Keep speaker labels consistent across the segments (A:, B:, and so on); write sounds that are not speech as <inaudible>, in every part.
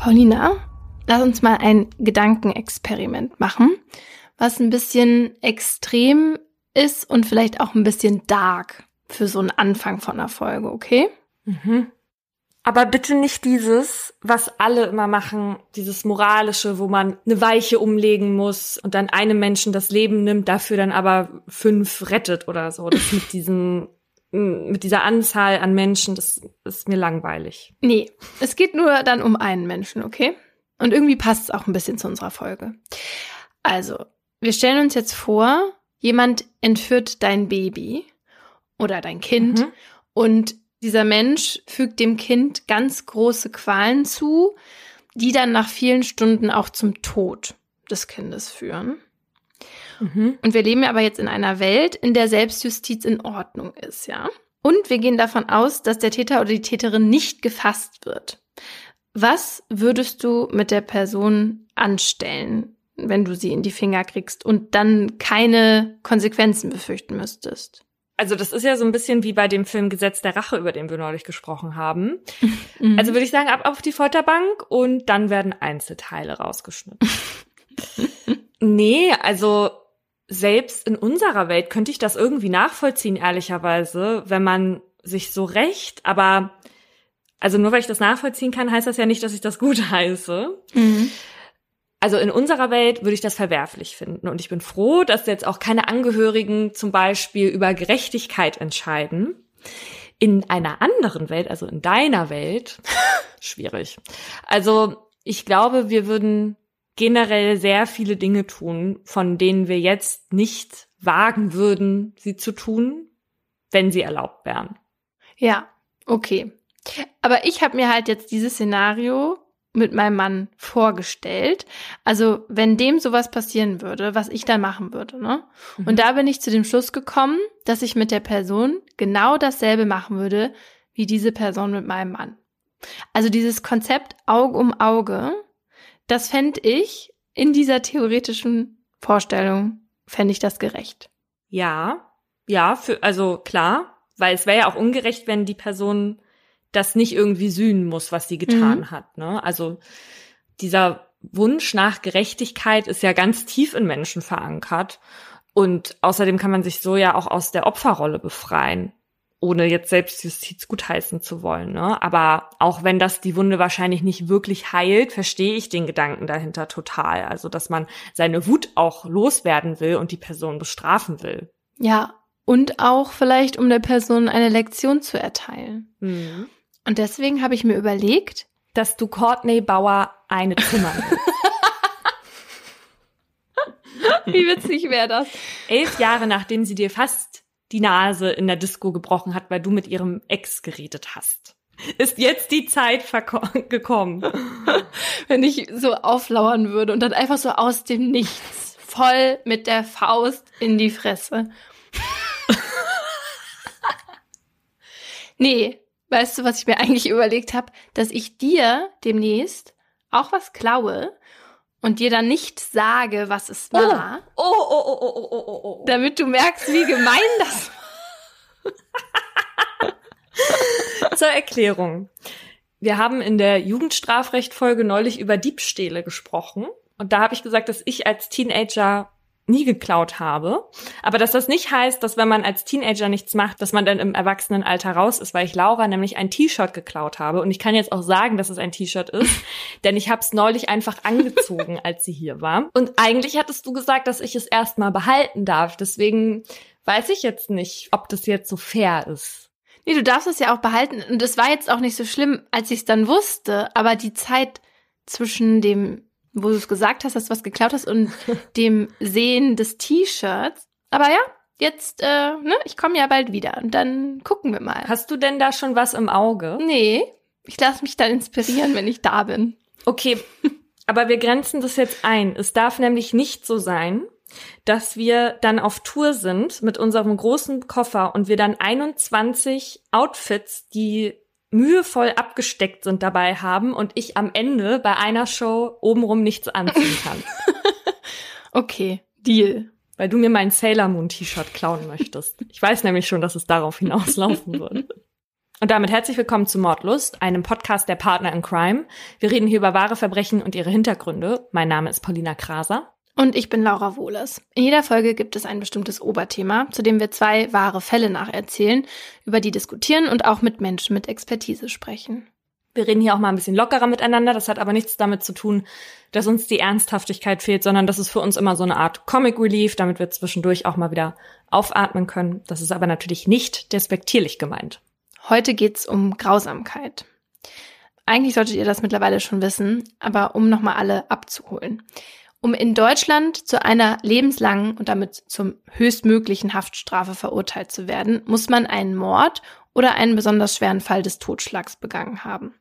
A: Paulina, lass uns mal ein Gedankenexperiment machen, was ein bisschen extrem ist und vielleicht auch ein bisschen dark für so einen Anfang von einer Folge, okay?
B: Mhm. Aber bitte nicht dieses, was alle immer machen, dieses moralische, wo man eine Weiche umlegen muss und dann einem Menschen das Leben nimmt, dafür dann aber fünf rettet oder so. Das mit diesen mit dieser Anzahl an Menschen, das ist mir langweilig.
A: Nee, es geht nur dann um einen Menschen, okay? Und irgendwie passt es auch ein bisschen zu unserer Folge. Also, wir stellen uns jetzt vor, jemand entführt dein Baby oder dein Kind mhm. und dieser Mensch fügt dem Kind ganz große Qualen zu, die dann nach vielen Stunden auch zum Tod des Kindes führen. Mhm. Und wir leben aber jetzt in einer Welt, in der Selbstjustiz in Ordnung ist, ja. Und wir gehen davon aus, dass der Täter oder die Täterin nicht gefasst wird. Was würdest du mit der Person anstellen, wenn du sie in die Finger kriegst und dann keine Konsequenzen befürchten müsstest?
B: Also das ist ja so ein bisschen wie bei dem Film Gesetz der Rache, über den wir neulich gesprochen haben. Mhm. Also würde ich sagen, ab auf die Folterbank und dann werden Einzelteile rausgeschnitten. <laughs> nee, also selbst in unserer Welt könnte ich das irgendwie nachvollziehen, ehrlicherweise, wenn man sich so recht, aber also nur weil ich das nachvollziehen kann, heißt das ja nicht, dass ich das gut <laughs> heiße. Mhm. Also in unserer Welt würde ich das verwerflich finden. Und ich bin froh, dass jetzt auch keine Angehörigen zum Beispiel über Gerechtigkeit entscheiden. In einer anderen Welt, also in deiner Welt, <laughs> schwierig. Also ich glaube, wir würden generell sehr viele Dinge tun, von denen wir jetzt nicht wagen würden, sie zu tun, wenn sie erlaubt wären.
A: Ja, okay. Aber ich habe mir halt jetzt dieses Szenario mit meinem Mann vorgestellt. Also, wenn dem sowas passieren würde, was ich dann machen würde, ne? Mhm. Und da bin ich zu dem Schluss gekommen, dass ich mit der Person genau dasselbe machen würde, wie diese Person mit meinem Mann. Also dieses Konzept Auge um Auge, das fände ich in dieser theoretischen Vorstellung, fände ich das gerecht.
B: Ja, ja, für, also klar, weil es wäre ja auch ungerecht, wenn die Person das nicht irgendwie sühnen muss, was sie getan mhm. hat. Ne? Also dieser Wunsch nach Gerechtigkeit ist ja ganz tief in Menschen verankert. Und außerdem kann man sich so ja auch aus der Opferrolle befreien, ohne jetzt Selbstjustiz gutheißen zu wollen. Ne? Aber auch wenn das die Wunde wahrscheinlich nicht wirklich heilt, verstehe ich den Gedanken dahinter total. Also, dass man seine Wut auch loswerden will und die Person bestrafen will.
A: Ja, und auch vielleicht, um der Person eine Lektion zu erteilen. Mhm. Und deswegen habe ich mir überlegt,
B: dass du Courtney Bauer eine Zimmer <laughs> <laughs>
A: Wie witzig wäre das?
B: Elf Jahre nachdem sie dir fast die Nase in der Disco gebrochen hat, weil du mit ihrem Ex geredet hast. Ist jetzt die Zeit <laughs> gekommen. <laughs>
A: Wenn ich so auflauern würde und dann einfach so aus dem Nichts voll mit der Faust in die Fresse. <laughs> nee, Weißt du, was ich mir eigentlich überlegt habe? Dass ich dir demnächst auch was klaue und dir dann nicht sage, was es war.
B: Oh, oh, oh, oh, oh, oh, oh, oh.
A: Damit du merkst, wie gemein das
B: war. <laughs> Zur Erklärung. Wir haben in der Jugendstrafrechtfolge neulich über Diebstähle gesprochen. Und da habe ich gesagt, dass ich als Teenager nie geklaut habe. Aber dass das nicht heißt, dass wenn man als Teenager nichts macht, dass man dann im Erwachsenenalter raus ist, weil ich Laura nämlich ein T-Shirt geklaut habe. Und ich kann jetzt auch sagen, dass es ein T-Shirt ist, <laughs> denn ich habe es neulich einfach angezogen, als sie hier war. Und eigentlich hattest du gesagt, dass ich es erstmal behalten darf. Deswegen weiß ich jetzt nicht, ob das jetzt so fair ist.
A: Nee, du darfst es ja auch behalten. Und es war jetzt auch nicht so schlimm, als ich es dann wusste. Aber die Zeit zwischen dem wo du es gesagt hast, dass du was geklaut hast und <laughs> dem Sehen des T-Shirts. Aber ja, jetzt, äh, ne, ich komme ja bald wieder und dann gucken wir mal.
B: Hast du denn da schon was im Auge?
A: Nee, ich lasse mich dann inspirieren, wenn ich da bin.
B: Okay, aber wir grenzen das jetzt ein. Es darf nämlich nicht so sein, dass wir dann auf Tour sind mit unserem großen Koffer und wir dann 21 Outfits, die mühevoll abgesteckt sind dabei haben und ich am Ende bei einer Show obenrum nichts anziehen kann. <laughs>
A: okay, Deal.
B: Weil du mir mein Sailor Moon T-Shirt klauen möchtest. Ich weiß nämlich schon, dass es darauf hinauslaufen wird. Und damit herzlich willkommen zu Mordlust, einem Podcast der Partner in Crime. Wir reden hier über wahre Verbrechen und ihre Hintergründe. Mein Name ist Paulina Kraser.
A: Und ich bin Laura Wohles. In jeder Folge gibt es ein bestimmtes Oberthema, zu dem wir zwei wahre Fälle nacherzählen, über die diskutieren und auch mit Menschen mit Expertise sprechen.
B: Wir reden hier auch mal ein bisschen lockerer miteinander. Das hat aber nichts damit zu tun, dass uns die Ernsthaftigkeit fehlt, sondern das ist für uns immer so eine Art Comic Relief, damit wir zwischendurch auch mal wieder aufatmen können. Das ist aber natürlich nicht despektierlich gemeint.
A: Heute geht's um Grausamkeit. Eigentlich solltet ihr das mittlerweile schon wissen, aber um nochmal alle abzuholen. Um in Deutschland zu einer lebenslangen und damit zum höchstmöglichen Haftstrafe verurteilt zu werden, muss man einen Mord oder einen besonders schweren Fall des Totschlags begangen haben.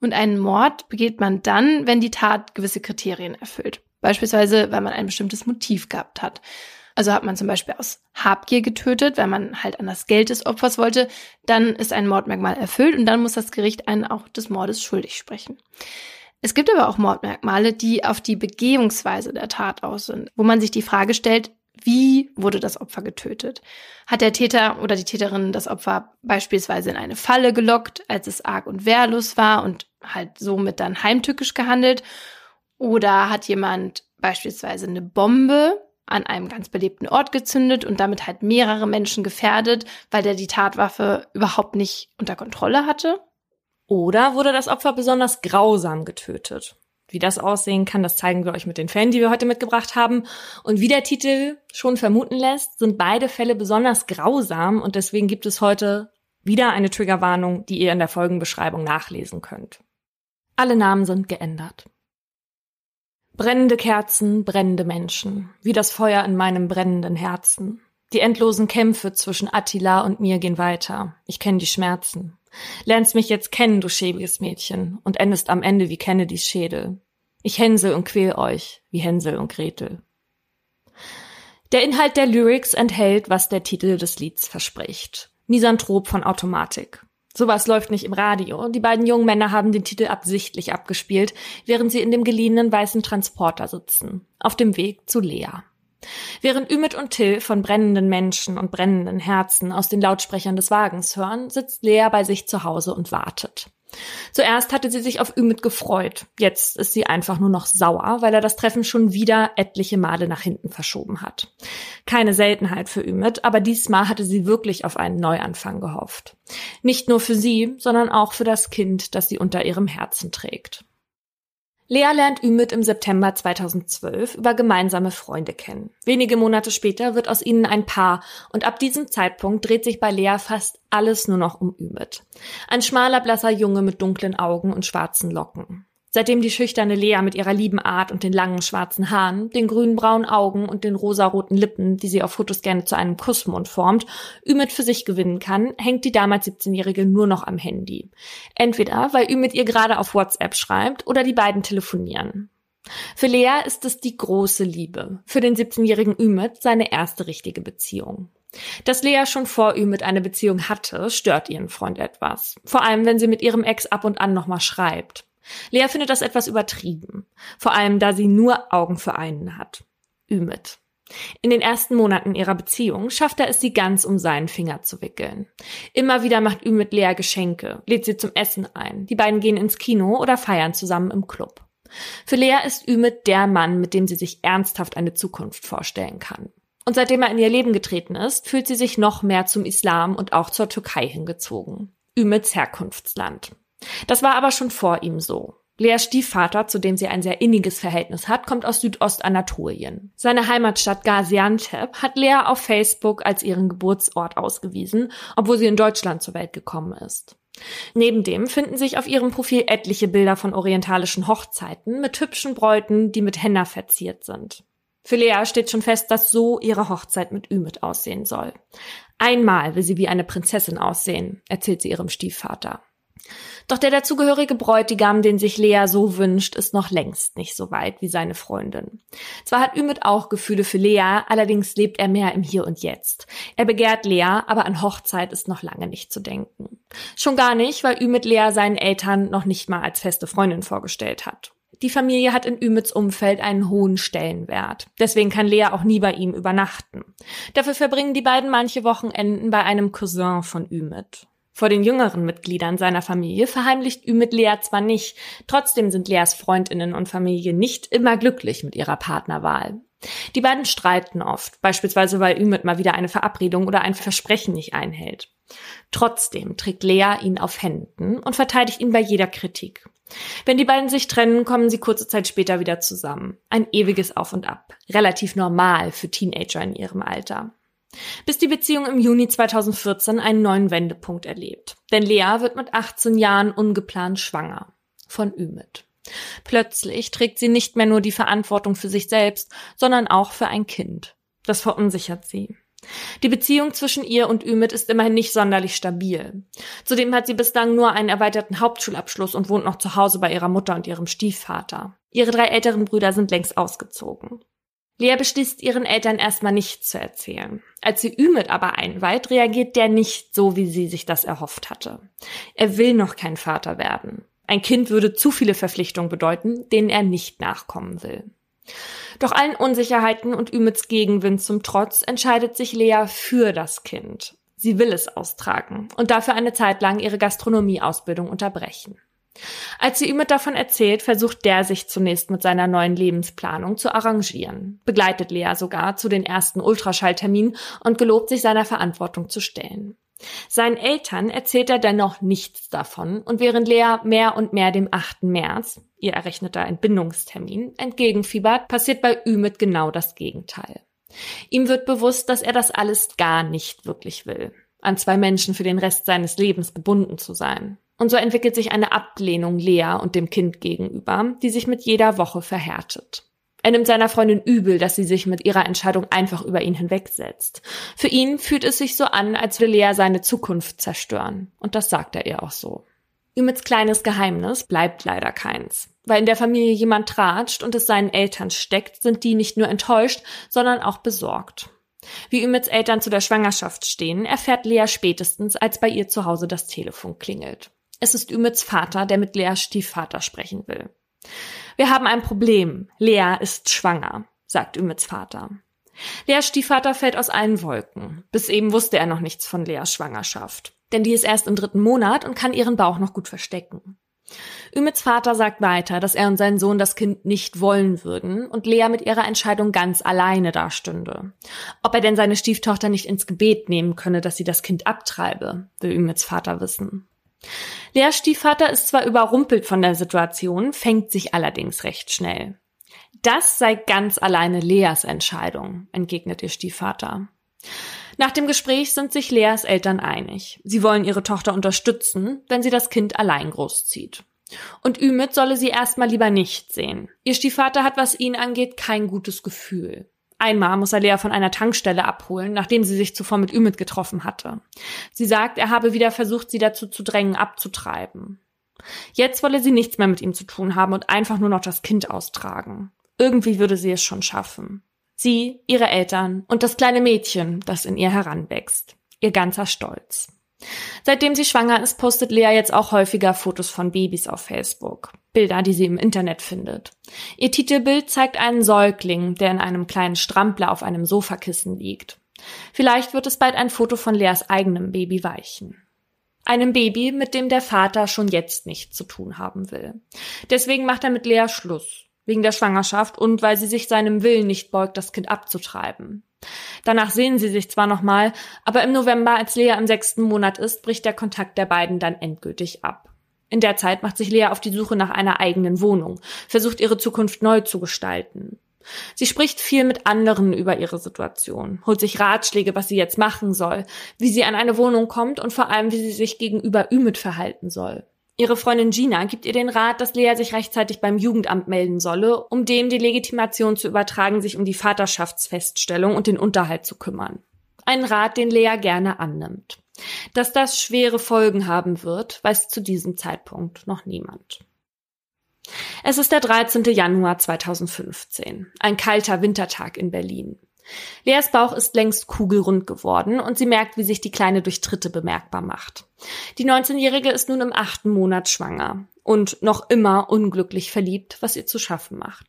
A: Und einen Mord begeht man dann, wenn die Tat gewisse Kriterien erfüllt. Beispielsweise, weil man ein bestimmtes Motiv gehabt hat. Also hat man zum Beispiel aus Habgier getötet, weil man halt an das Geld des Opfers wollte, dann ist ein Mordmerkmal erfüllt und dann muss das Gericht einen auch des Mordes schuldig sprechen. Es gibt aber auch Mordmerkmale, die auf die Begehungsweise der Tat aus sind, wo man sich die Frage stellt, wie wurde das Opfer getötet? Hat der Täter oder die Täterin das Opfer beispielsweise in eine Falle gelockt, als es arg und wehrlos war und halt somit dann heimtückisch gehandelt? Oder hat jemand beispielsweise eine Bombe an einem ganz belebten Ort gezündet und damit halt mehrere Menschen gefährdet, weil der die Tatwaffe überhaupt nicht unter Kontrolle hatte?
B: Oder wurde das Opfer besonders grausam getötet? Wie das aussehen kann, das zeigen wir euch mit den Fällen, die wir heute mitgebracht haben. Und wie der Titel schon vermuten lässt, sind beide Fälle besonders grausam und deswegen gibt es heute wieder eine Triggerwarnung, die ihr in der Folgenbeschreibung nachlesen könnt. Alle Namen sind geändert. Brennende Kerzen, brennende Menschen, wie das Feuer in meinem brennenden Herzen. Die endlosen Kämpfe zwischen Attila und mir gehen weiter. Ich kenne die Schmerzen. Lernst mich jetzt kennen, du schäbiges Mädchen, und endest am Ende wie Kennedys Schädel. Ich hänsel und quäl euch, wie Hänsel und Gretel. Der Inhalt der Lyrics enthält, was der Titel des Lieds verspricht. Misanthrop von Automatik. Sowas läuft nicht im Radio. Die beiden jungen Männer haben den Titel absichtlich abgespielt, während sie in dem geliehenen weißen Transporter sitzen. Auf dem Weg zu Lea. Während Ümit und Till von brennenden Menschen und brennenden Herzen aus den Lautsprechern des Wagens hören, sitzt Lea bei sich zu Hause und wartet. Zuerst hatte sie sich auf Ümit gefreut. Jetzt ist sie einfach nur noch sauer, weil er das Treffen schon wieder etliche Male nach hinten verschoben hat. Keine Seltenheit für Ümit, aber diesmal hatte sie wirklich auf einen Neuanfang gehofft. Nicht nur für sie, sondern auch für das Kind, das sie unter ihrem Herzen trägt. Lea lernt Ümit im September 2012 über gemeinsame Freunde kennen. Wenige Monate später wird aus ihnen ein Paar und ab diesem Zeitpunkt dreht sich bei Lea fast alles nur noch um Ümit. Ein schmaler, blasser Junge mit dunklen Augen und schwarzen Locken. Seitdem die schüchterne Lea mit ihrer lieben Art und den langen schwarzen Haaren, den grünbraunen Augen und den rosaroten Lippen, die sie auf Fotos gerne zu einem Kussmund formt, Ümit für sich gewinnen kann, hängt die damals 17-Jährige nur noch am Handy. Entweder, weil Ümit ihr gerade auf WhatsApp schreibt oder die beiden telefonieren. Für Lea ist es die große Liebe. Für den 17-jährigen Ümit seine erste richtige Beziehung. Dass Lea schon vor Ümit eine Beziehung hatte, stört ihren Freund etwas. Vor allem, wenn sie mit ihrem Ex ab und an nochmal schreibt. Lea findet das etwas übertrieben, vor allem da sie nur Augen für einen hat. Ümit. In den ersten Monaten ihrer Beziehung schafft er es, sie ganz um seinen Finger zu wickeln. Immer wieder macht Ümit Lea Geschenke, lädt sie zum Essen ein. Die beiden gehen ins Kino oder feiern zusammen im Club. Für Lea ist Ümit der Mann, mit dem sie sich ernsthaft eine Zukunft vorstellen kann. Und seitdem er in ihr Leben getreten ist, fühlt sie sich noch mehr zum Islam und auch zur Türkei hingezogen. Ümits Herkunftsland. Das war aber schon vor ihm so. Leas Stiefvater, zu dem sie ein sehr inniges Verhältnis hat, kommt aus Südostanatolien. Seine Heimatstadt Gaziantep hat Lea auf Facebook als ihren Geburtsort ausgewiesen, obwohl sie in Deutschland zur Welt gekommen ist. Neben dem finden sich auf ihrem Profil etliche Bilder von orientalischen Hochzeiten mit hübschen Bräuten, die mit Henna verziert sind. Für Lea steht schon fest, dass so ihre Hochzeit mit Ümit aussehen soll. Einmal will sie wie eine Prinzessin aussehen, erzählt sie ihrem Stiefvater. Doch der dazugehörige Bräutigam, den sich Lea so wünscht, ist noch längst nicht so weit wie seine Freundin. Zwar hat Ümit auch Gefühle für Lea, allerdings lebt er mehr im Hier und Jetzt. Er begehrt Lea, aber an Hochzeit ist noch lange nicht zu denken. Schon gar nicht, weil Ümit Lea seinen Eltern noch nicht mal als feste Freundin vorgestellt hat. Die Familie hat in Ümits Umfeld einen hohen Stellenwert. Deswegen kann Lea auch nie bei ihm übernachten. Dafür verbringen die beiden manche Wochenenden bei einem Cousin von Ümit. Vor den jüngeren Mitgliedern seiner Familie verheimlicht Ümit Lea zwar nicht, trotzdem sind Leas Freundinnen und Familie nicht immer glücklich mit ihrer Partnerwahl. Die beiden streiten oft, beispielsweise weil Ümit mal wieder eine Verabredung oder ein Versprechen nicht einhält. Trotzdem trägt Lea ihn auf Händen und verteidigt ihn bei jeder Kritik. Wenn die beiden sich trennen, kommen sie kurze Zeit später wieder zusammen. Ein ewiges Auf und Ab. Relativ normal für Teenager in ihrem Alter bis die Beziehung im Juni 2014 einen neuen Wendepunkt erlebt. Denn Lea wird mit 18 Jahren ungeplant schwanger von Ümit. Plötzlich trägt sie nicht mehr nur die Verantwortung für sich selbst, sondern auch für ein Kind. Das verunsichert sie. Die Beziehung zwischen ihr und Ümit ist immerhin nicht sonderlich stabil. Zudem hat sie bislang nur einen erweiterten Hauptschulabschluss und wohnt noch zu Hause bei ihrer Mutter und ihrem Stiefvater. Ihre drei älteren Brüder sind längst ausgezogen. Lea beschließt, ihren Eltern erstmal nichts zu erzählen. Als sie Ümit aber einweiht, reagiert der nicht so, wie sie sich das erhofft hatte. Er will noch kein Vater werden. Ein Kind würde zu viele Verpflichtungen bedeuten, denen er nicht nachkommen will. Doch allen Unsicherheiten und Ümits Gegenwind zum Trotz entscheidet sich Lea für das Kind. Sie will es austragen und dafür eine Zeit lang ihre Gastronomieausbildung unterbrechen. Als sie Ümit davon erzählt, versucht der sich zunächst mit seiner neuen Lebensplanung zu arrangieren, begleitet Lea sogar zu den ersten Ultraschallterminen und gelobt sich seiner Verantwortung zu stellen. Seinen Eltern erzählt er dennoch nichts davon und während Lea mehr und mehr dem 8. März, ihr errechneter Entbindungstermin, entgegenfiebert, passiert bei Ümit genau das Gegenteil. Ihm wird bewusst, dass er das alles gar nicht wirklich will, an zwei Menschen für den Rest seines Lebens gebunden zu sein. Und so entwickelt sich eine Ablehnung Lea und dem Kind gegenüber, die sich mit jeder Woche verhärtet. Er nimmt seiner Freundin übel, dass sie sich mit ihrer Entscheidung einfach über ihn hinwegsetzt. Für ihn fühlt es sich so an, als will Lea seine Zukunft zerstören. Und das sagt er ihr auch so. Ümits kleines Geheimnis bleibt leider keins. Weil in der Familie jemand tratscht und es seinen Eltern steckt, sind die nicht nur enttäuscht, sondern auch besorgt. Wie Ümits Eltern zu der Schwangerschaft stehen, erfährt Lea spätestens, als bei ihr zu Hause das Telefon klingelt. Es ist Ümits Vater, der mit Leas Stiefvater sprechen will. Wir haben ein Problem. Lea ist schwanger, sagt Ümits Vater. Leas Stiefvater fällt aus allen Wolken. Bis eben wusste er noch nichts von Leas Schwangerschaft. Denn die ist erst im dritten Monat und kann ihren Bauch noch gut verstecken. Ümits Vater sagt weiter, dass er und sein Sohn das Kind nicht wollen würden und Lea mit ihrer Entscheidung ganz alleine dastünde. Ob er denn seine Stieftochter nicht ins Gebet nehmen könne, dass sie das Kind abtreibe, will Ümits Vater wissen. Leas Stiefvater ist zwar überrumpelt von der Situation, fängt sich allerdings recht schnell. Das sei ganz alleine Leas Entscheidung, entgegnet ihr Stiefvater. Nach dem Gespräch sind sich Leas Eltern einig. Sie wollen ihre Tochter unterstützen, wenn sie das Kind allein großzieht. Und Ümit solle sie erstmal lieber nicht sehen. Ihr Stiefvater hat, was ihn angeht, kein gutes Gefühl. Einmal muss er Lea von einer Tankstelle abholen, nachdem sie sich zuvor mit Ümit getroffen hatte. Sie sagt, er habe wieder versucht, sie dazu zu drängen, abzutreiben. Jetzt wolle sie nichts mehr mit ihm zu tun haben und einfach nur noch das Kind austragen. Irgendwie würde sie es schon schaffen. Sie, ihre Eltern und das kleine Mädchen, das in ihr heranwächst. Ihr ganzer Stolz. Seitdem sie schwanger ist, postet Lea jetzt auch häufiger Fotos von Babys auf Facebook. Bilder, die sie im Internet findet. Ihr Titelbild zeigt einen Säugling, der in einem kleinen Strampler auf einem Sofakissen liegt. Vielleicht wird es bald ein Foto von Leas eigenem Baby weichen. Einem Baby, mit dem der Vater schon jetzt nichts zu tun haben will. Deswegen macht er mit Lea Schluss. Wegen der Schwangerschaft und weil sie sich seinem Willen nicht beugt, das Kind abzutreiben. Danach sehen sie sich zwar nochmal, aber im November, als Lea im sechsten Monat ist, bricht der Kontakt der beiden dann endgültig ab. In der Zeit macht sich Lea auf die Suche nach einer eigenen Wohnung, versucht ihre Zukunft neu zu gestalten. Sie spricht viel mit anderen über ihre Situation, holt sich Ratschläge, was sie jetzt machen soll, wie sie an eine Wohnung kommt und vor allem, wie sie sich gegenüber Ümit verhalten soll. Ihre Freundin Gina gibt ihr den Rat, dass Lea sich rechtzeitig beim Jugendamt melden solle, um dem die Legitimation zu übertragen, sich um die Vaterschaftsfeststellung und den Unterhalt zu kümmern. Ein Rat, den Lea gerne annimmt. Dass das schwere Folgen haben wird, weiß zu diesem Zeitpunkt noch niemand. Es ist der 13. Januar 2015, ein kalter Wintertag in Berlin. Leas Bauch ist längst kugelrund geworden und sie merkt, wie sich die Kleine durch Tritte bemerkbar macht. Die 19-Jährige ist nun im achten Monat schwanger und noch immer unglücklich verliebt, was ihr zu schaffen macht.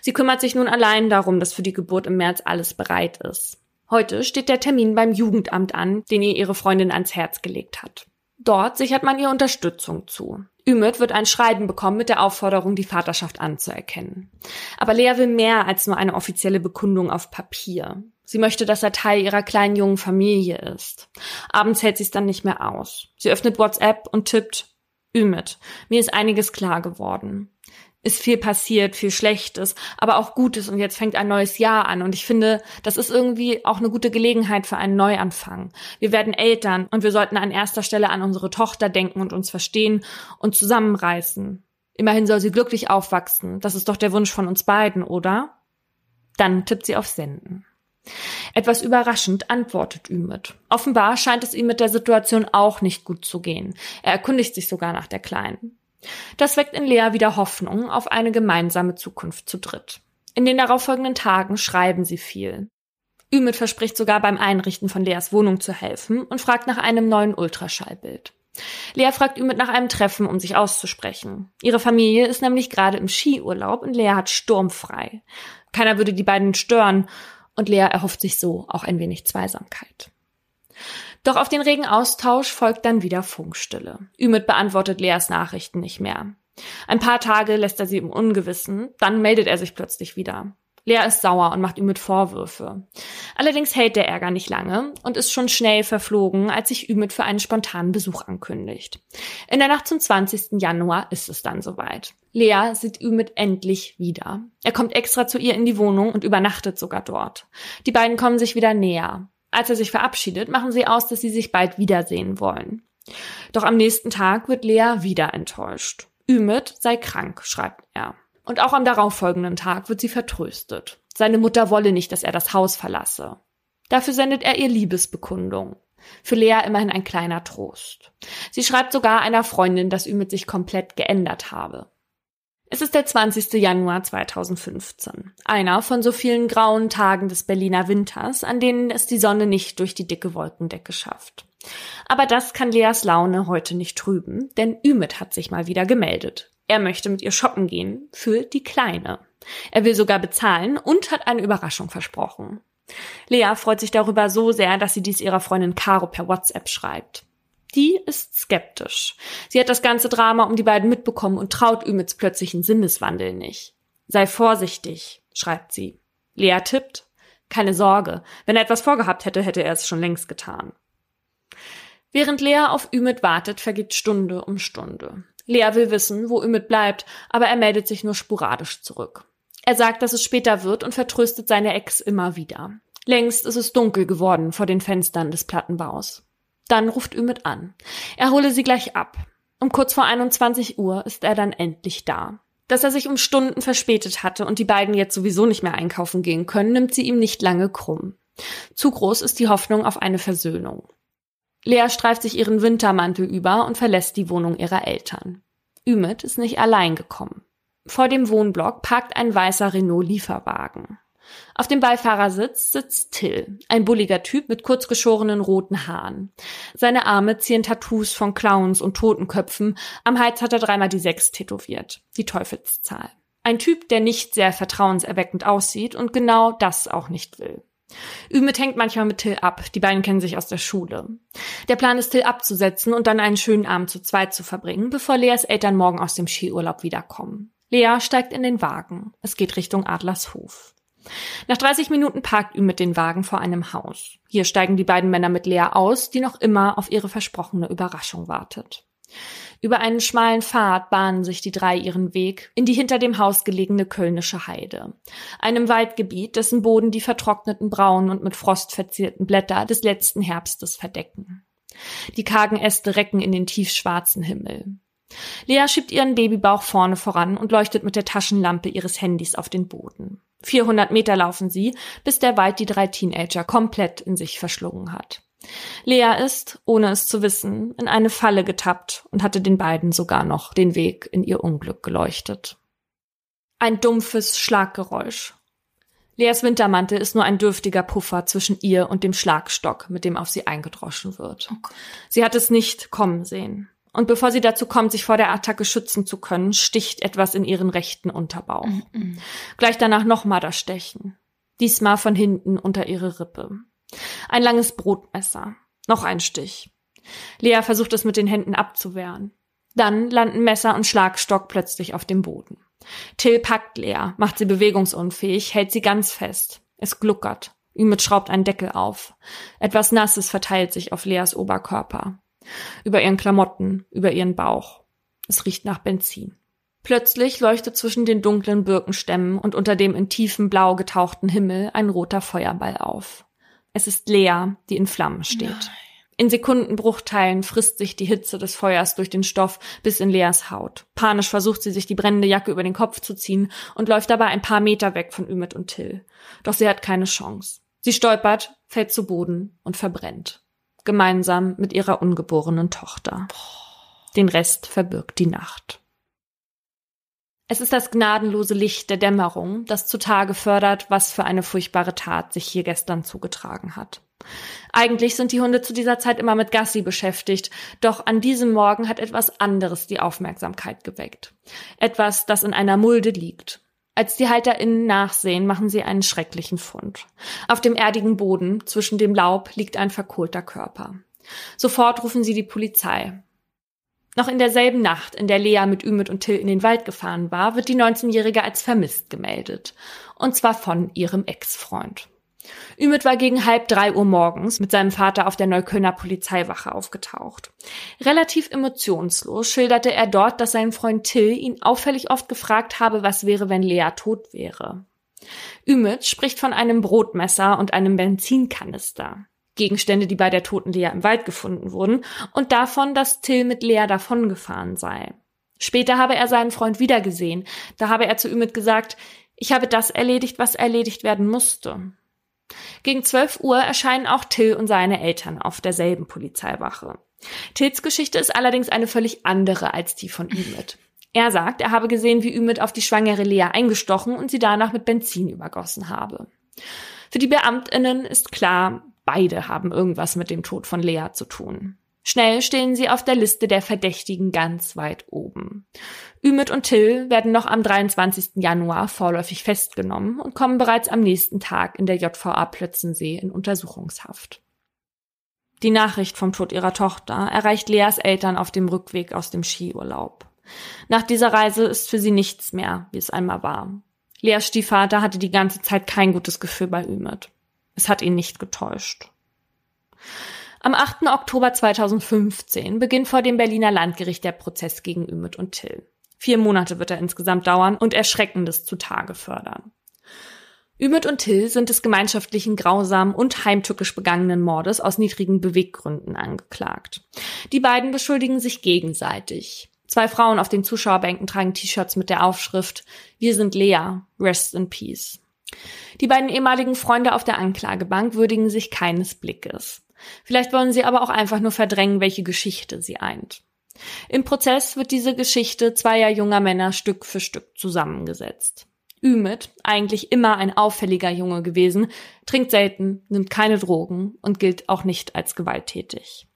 B: Sie kümmert sich nun allein darum, dass für die Geburt im März alles bereit ist. Heute steht der Termin beim Jugendamt an, den ihr ihre Freundin ans Herz gelegt hat. Dort sichert man ihr Unterstützung zu. Ümit wird ein Schreiben bekommen mit der Aufforderung, die Vaterschaft anzuerkennen. Aber Lea will mehr als nur eine offizielle Bekundung auf Papier. Sie möchte, dass er Teil ihrer kleinen jungen Familie ist. Abends hält sie es dann nicht mehr aus. Sie öffnet WhatsApp und tippt Ümit, mir ist einiges klar geworden ist viel passiert, viel Schlechtes, aber auch Gutes und jetzt fängt ein neues Jahr an und ich finde, das ist irgendwie auch eine gute Gelegenheit für einen Neuanfang. Wir werden Eltern und wir sollten an erster Stelle an unsere Tochter denken und uns verstehen und zusammenreißen. Immerhin soll sie glücklich aufwachsen. Das ist doch der Wunsch von uns beiden, oder? Dann tippt sie auf Senden. Etwas überraschend antwortet Ümit. Offenbar scheint es ihm mit der Situation auch nicht gut zu gehen. Er erkundigt sich sogar nach der Kleinen. Das weckt in Lea wieder Hoffnung auf eine gemeinsame Zukunft zu dritt. In den darauffolgenden Tagen schreiben sie viel. Ümit verspricht sogar beim Einrichten von Leas Wohnung zu helfen und fragt nach einem neuen Ultraschallbild. Lea fragt Ümit nach einem Treffen, um sich auszusprechen. Ihre Familie ist nämlich gerade im Skiurlaub und Lea hat sturmfrei. Keiner würde die beiden stören und Lea erhofft sich so auch ein wenig Zweisamkeit. Doch auf den regen Austausch folgt dann wieder Funkstille. Ümit beantwortet Leas Nachrichten nicht mehr. Ein paar Tage lässt er sie im Ungewissen, dann meldet er sich plötzlich wieder. Lea ist sauer und macht ihm mit Vorwürfe. Allerdings hält der Ärger nicht lange und ist schon schnell verflogen, als sich Ümit für einen spontanen Besuch ankündigt. In der Nacht zum 20. Januar ist es dann soweit. Lea sieht Ümit endlich wieder. Er kommt extra zu ihr in die Wohnung und übernachtet sogar dort. Die beiden kommen sich wieder näher. Als er sich verabschiedet, machen sie aus, dass sie sich bald wiedersehen wollen. Doch am nächsten Tag wird Lea wieder enttäuscht. Ümit sei krank, schreibt er. Und auch am darauffolgenden Tag wird sie vertröstet. Seine Mutter wolle nicht, dass er das Haus verlasse. Dafür sendet er ihr Liebesbekundung. Für Lea immerhin ein kleiner Trost. Sie schreibt sogar einer Freundin, dass Ümit sich komplett geändert habe. Es ist der 20. Januar 2015. Einer von so vielen grauen Tagen des Berliner Winters, an denen es die Sonne nicht durch die dicke Wolkendecke schafft. Aber das kann Leas Laune heute nicht trüben, denn Ümit hat sich mal wieder gemeldet. Er möchte mit ihr shoppen gehen, für die Kleine. Er will sogar bezahlen und hat eine Überraschung versprochen. Lea freut sich darüber so sehr, dass sie dies ihrer Freundin Caro per WhatsApp schreibt. Die ist skeptisch. Sie hat das ganze Drama um die beiden mitbekommen und traut Ümits plötzlichen Sinneswandel nicht. Sei vorsichtig, schreibt sie. Lea tippt. Keine Sorge. Wenn er etwas vorgehabt hätte, hätte er es schon längst getan. Während Lea auf Ümit wartet, vergeht Stunde um Stunde. Lea will wissen, wo Ümit bleibt, aber er meldet sich nur sporadisch zurück. Er sagt, dass es später wird und vertröstet seine Ex immer wieder. Längst ist es dunkel geworden vor den Fenstern des Plattenbaus. Dann ruft Ümit an. Er hole sie gleich ab. Um kurz vor 21 Uhr ist er dann endlich da. Dass er sich um Stunden verspätet hatte und die beiden jetzt sowieso nicht mehr einkaufen gehen können, nimmt sie ihm nicht lange krumm. Zu groß ist die Hoffnung auf eine Versöhnung. Lea streift sich ihren Wintermantel über und verlässt die Wohnung ihrer Eltern. Ümit ist nicht allein gekommen. Vor dem Wohnblock parkt ein weißer Renault Lieferwagen. Auf dem Beifahrersitz sitzt Till, ein bulliger Typ mit kurzgeschorenen roten Haaren. Seine Arme ziehen Tattoos von Clowns und Totenköpfen, am Hals hat er dreimal die Sechs tätowiert, die Teufelszahl. Ein Typ, der nicht sehr vertrauenserweckend aussieht und genau das auch nicht will. Ümit hängt manchmal mit Till ab, die beiden kennen sich aus der Schule. Der Plan ist, Till abzusetzen und dann einen schönen Abend zu zweit zu verbringen, bevor Leas Eltern morgen aus dem Skiurlaub wiederkommen. Lea steigt in den Wagen. Es geht Richtung Adlershof. Nach 30 Minuten parkt Ü mit den Wagen vor einem Haus. Hier steigen die beiden Männer mit Lea aus, die noch immer auf ihre versprochene Überraschung wartet. Über einen schmalen Pfad bahnen sich die drei ihren Weg in die hinter dem Haus gelegene Kölnische Heide, einem Waldgebiet, dessen Boden die vertrockneten braunen und mit Frost verzierten Blätter des letzten Herbstes verdecken. Die kargen Äste recken in den tiefschwarzen Himmel. Lea schiebt ihren Babybauch vorne voran und leuchtet mit der Taschenlampe ihres Handys auf den Boden. 400 Meter laufen sie, bis der Wald die drei Teenager komplett in sich verschlungen hat. Lea ist, ohne es zu wissen, in eine Falle getappt und hatte den beiden sogar noch den Weg in ihr Unglück geleuchtet. Ein dumpfes Schlaggeräusch. Leas Wintermantel ist nur ein dürftiger Puffer zwischen ihr und dem Schlagstock, mit dem auf sie eingedroschen wird. Sie hat es nicht kommen sehen. Und bevor sie dazu kommt, sich vor der Attacke schützen zu können, sticht etwas in ihren rechten Unterbauch. Mm -mm. Gleich danach nochmal das Stechen. Diesmal von hinten unter ihre Rippe. Ein langes Brotmesser. Noch ein Stich. Lea versucht es mit den Händen abzuwehren. Dann landen Messer und Schlagstock plötzlich auf dem Boden. Till packt Lea, macht sie bewegungsunfähig, hält sie ganz fest. Es gluckert. Ümit schraubt einen Deckel auf. Etwas Nasses verteilt sich auf Leas Oberkörper. Über ihren Klamotten, über ihren Bauch. Es riecht nach Benzin. Plötzlich leuchtet zwischen den dunklen Birkenstämmen und unter dem in tiefem Blau getauchten Himmel ein roter Feuerball auf. Es ist Lea, die in Flammen steht. Nein. In Sekundenbruchteilen frisst sich die Hitze des Feuers durch den Stoff bis in Leas Haut. Panisch versucht sie sich die brennende Jacke über den Kopf zu ziehen und läuft dabei ein paar Meter weg von Ümit und Till. Doch sie hat keine Chance. Sie stolpert, fällt zu Boden und verbrennt. Gemeinsam mit ihrer ungeborenen Tochter. Den Rest verbirgt die Nacht. Es ist das gnadenlose Licht der Dämmerung, das zutage fördert, was für eine furchtbare Tat sich hier gestern zugetragen hat. Eigentlich sind die Hunde zu dieser Zeit immer mit Gassi beschäftigt, doch an diesem Morgen hat etwas anderes die Aufmerksamkeit geweckt. Etwas, das in einer Mulde liegt. Als die HalterInnen nachsehen, machen sie einen schrecklichen Fund. Auf dem erdigen Boden, zwischen dem Laub, liegt ein verkohlter Körper. Sofort rufen sie die Polizei. Noch in derselben Nacht, in der Lea mit Ümit und Till in den Wald gefahren war, wird die 19-Jährige als vermisst gemeldet. Und zwar von ihrem Ex-Freund. Ümit war gegen halb drei Uhr morgens mit seinem Vater auf der Neuköllner Polizeiwache aufgetaucht. Relativ emotionslos schilderte er dort, dass sein Freund Till ihn auffällig oft gefragt habe, was wäre, wenn Lea tot wäre. Ümit spricht von einem Brotmesser und einem Benzinkanister. Gegenstände, die bei der toten Lea im Wald gefunden wurden, und davon, dass Till mit Lea davongefahren sei. Später habe er seinen Freund wiedergesehen. Da habe er zu Ümit gesagt, ich habe das erledigt, was erledigt werden musste. Gegen 12 Uhr erscheinen auch Till und seine Eltern auf derselben Polizeiwache. Tills Geschichte ist allerdings eine völlig andere als die von Ümit. Er sagt, er habe gesehen, wie Ümit auf die schwangere Lea eingestochen und sie danach mit Benzin übergossen habe. Für die Beamtinnen ist klar, beide haben irgendwas mit dem Tod von Lea zu tun. Schnell stehen sie auf der Liste der Verdächtigen ganz weit oben. Ümit und Till werden noch am 23. Januar vorläufig festgenommen und kommen bereits am nächsten Tag in der JVA Plötzensee in Untersuchungshaft. Die Nachricht vom Tod ihrer Tochter erreicht Leas Eltern auf dem Rückweg aus dem Skiurlaub. Nach dieser Reise ist für sie nichts mehr, wie es einmal war. Leas Stiefvater hatte die ganze Zeit kein gutes Gefühl bei Ümit. Es hat ihn nicht getäuscht. Am 8. Oktober 2015 beginnt vor dem Berliner Landgericht der Prozess gegen Ümit und Till. Vier Monate wird er insgesamt dauern und Erschreckendes zutage fördern. Ümit und Till sind des gemeinschaftlichen grausamen und heimtückisch begangenen Mordes aus niedrigen Beweggründen angeklagt. Die beiden beschuldigen sich gegenseitig. Zwei Frauen auf den Zuschauerbänken tragen T-Shirts mit der Aufschrift Wir sind Lea, Rest in Peace. Die beiden ehemaligen Freunde auf der Anklagebank würdigen sich keines Blickes. Vielleicht wollen sie aber auch einfach nur verdrängen, welche Geschichte sie eint. Im Prozess wird diese Geschichte zweier junger Männer Stück für Stück zusammengesetzt. Ümit, eigentlich immer ein auffälliger Junge gewesen, trinkt selten, nimmt keine Drogen und gilt auch nicht als gewalttätig.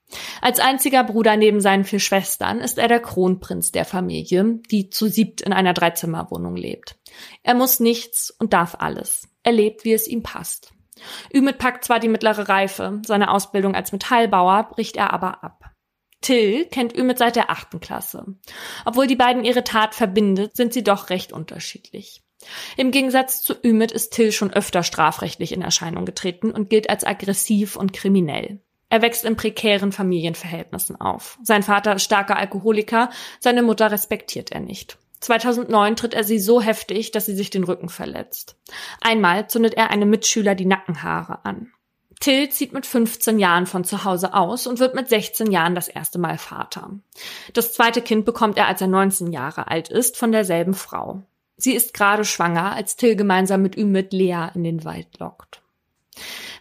B: Als einziger Bruder neben seinen vier Schwestern ist er der Kronprinz der Familie, die zu siebt in einer Dreizimmerwohnung lebt. Er muss nichts und darf alles. Er lebt, wie es ihm passt. Ümit packt zwar die mittlere Reife, seine Ausbildung als Metallbauer bricht er aber ab. Till kennt Ümit seit der achten Klasse. Obwohl die beiden ihre Tat verbindet, sind sie doch recht unterschiedlich. Im Gegensatz zu Ümit ist Till schon öfter strafrechtlich in Erscheinung getreten und gilt als aggressiv und kriminell. Er wächst in prekären Familienverhältnissen auf. Sein Vater ist starker Alkoholiker, seine Mutter respektiert er nicht. 2009 tritt er sie so heftig, dass sie sich den Rücken verletzt. Einmal zündet er einem Mitschüler die Nackenhaare an. Till zieht mit 15 Jahren von zu Hause aus und wird mit 16 Jahren das erste Mal Vater. Das zweite Kind bekommt er, als er 19 Jahre alt ist, von derselben Frau. Sie ist gerade schwanger, als Till gemeinsam mit Ümit Lea in den Wald lockt.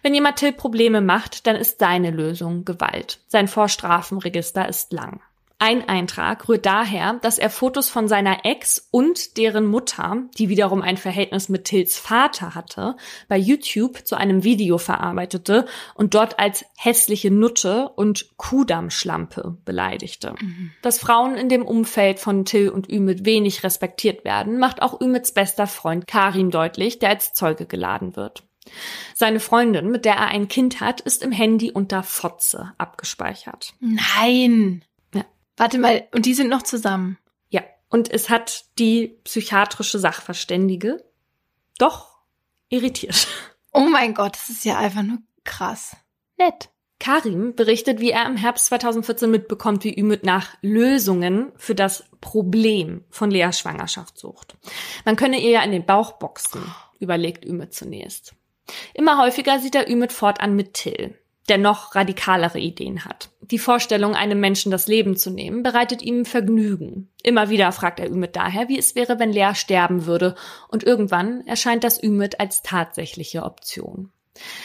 B: Wenn jemand Till Probleme macht, dann ist seine Lösung Gewalt. Sein Vorstrafenregister ist lang. Ein Eintrag rührt daher, dass er Fotos von seiner Ex und deren Mutter, die wiederum ein Verhältnis mit Tills Vater hatte, bei YouTube zu einem Video verarbeitete und dort als hässliche Nutte und Kudammschlampe beleidigte. Mhm. Dass Frauen in dem Umfeld von Till und Ümit wenig respektiert werden, macht auch Ümits bester Freund Karim deutlich, der als Zeuge geladen wird. Seine Freundin, mit der er ein Kind hat, ist im Handy unter Fotze abgespeichert.
A: Nein. Warte mal, und die sind noch zusammen.
B: Ja, und es hat die psychiatrische Sachverständige doch irritiert.
A: Oh mein Gott, das ist ja einfach nur krass. Nett.
B: Karim berichtet, wie er im Herbst 2014 mitbekommt, wie Ümit nach Lösungen für das Problem von Leas Schwangerschaft sucht. Man könne ihr ja in den Bauch boxen, überlegt Ümit zunächst. Immer häufiger sieht er Ümit fortan mit Till, der noch radikalere Ideen hat. Die Vorstellung, einem Menschen das Leben zu nehmen, bereitet ihm Vergnügen. Immer wieder fragt er Ümit daher, wie es wäre, wenn Lea sterben würde, und irgendwann erscheint das Ümit als tatsächliche Option.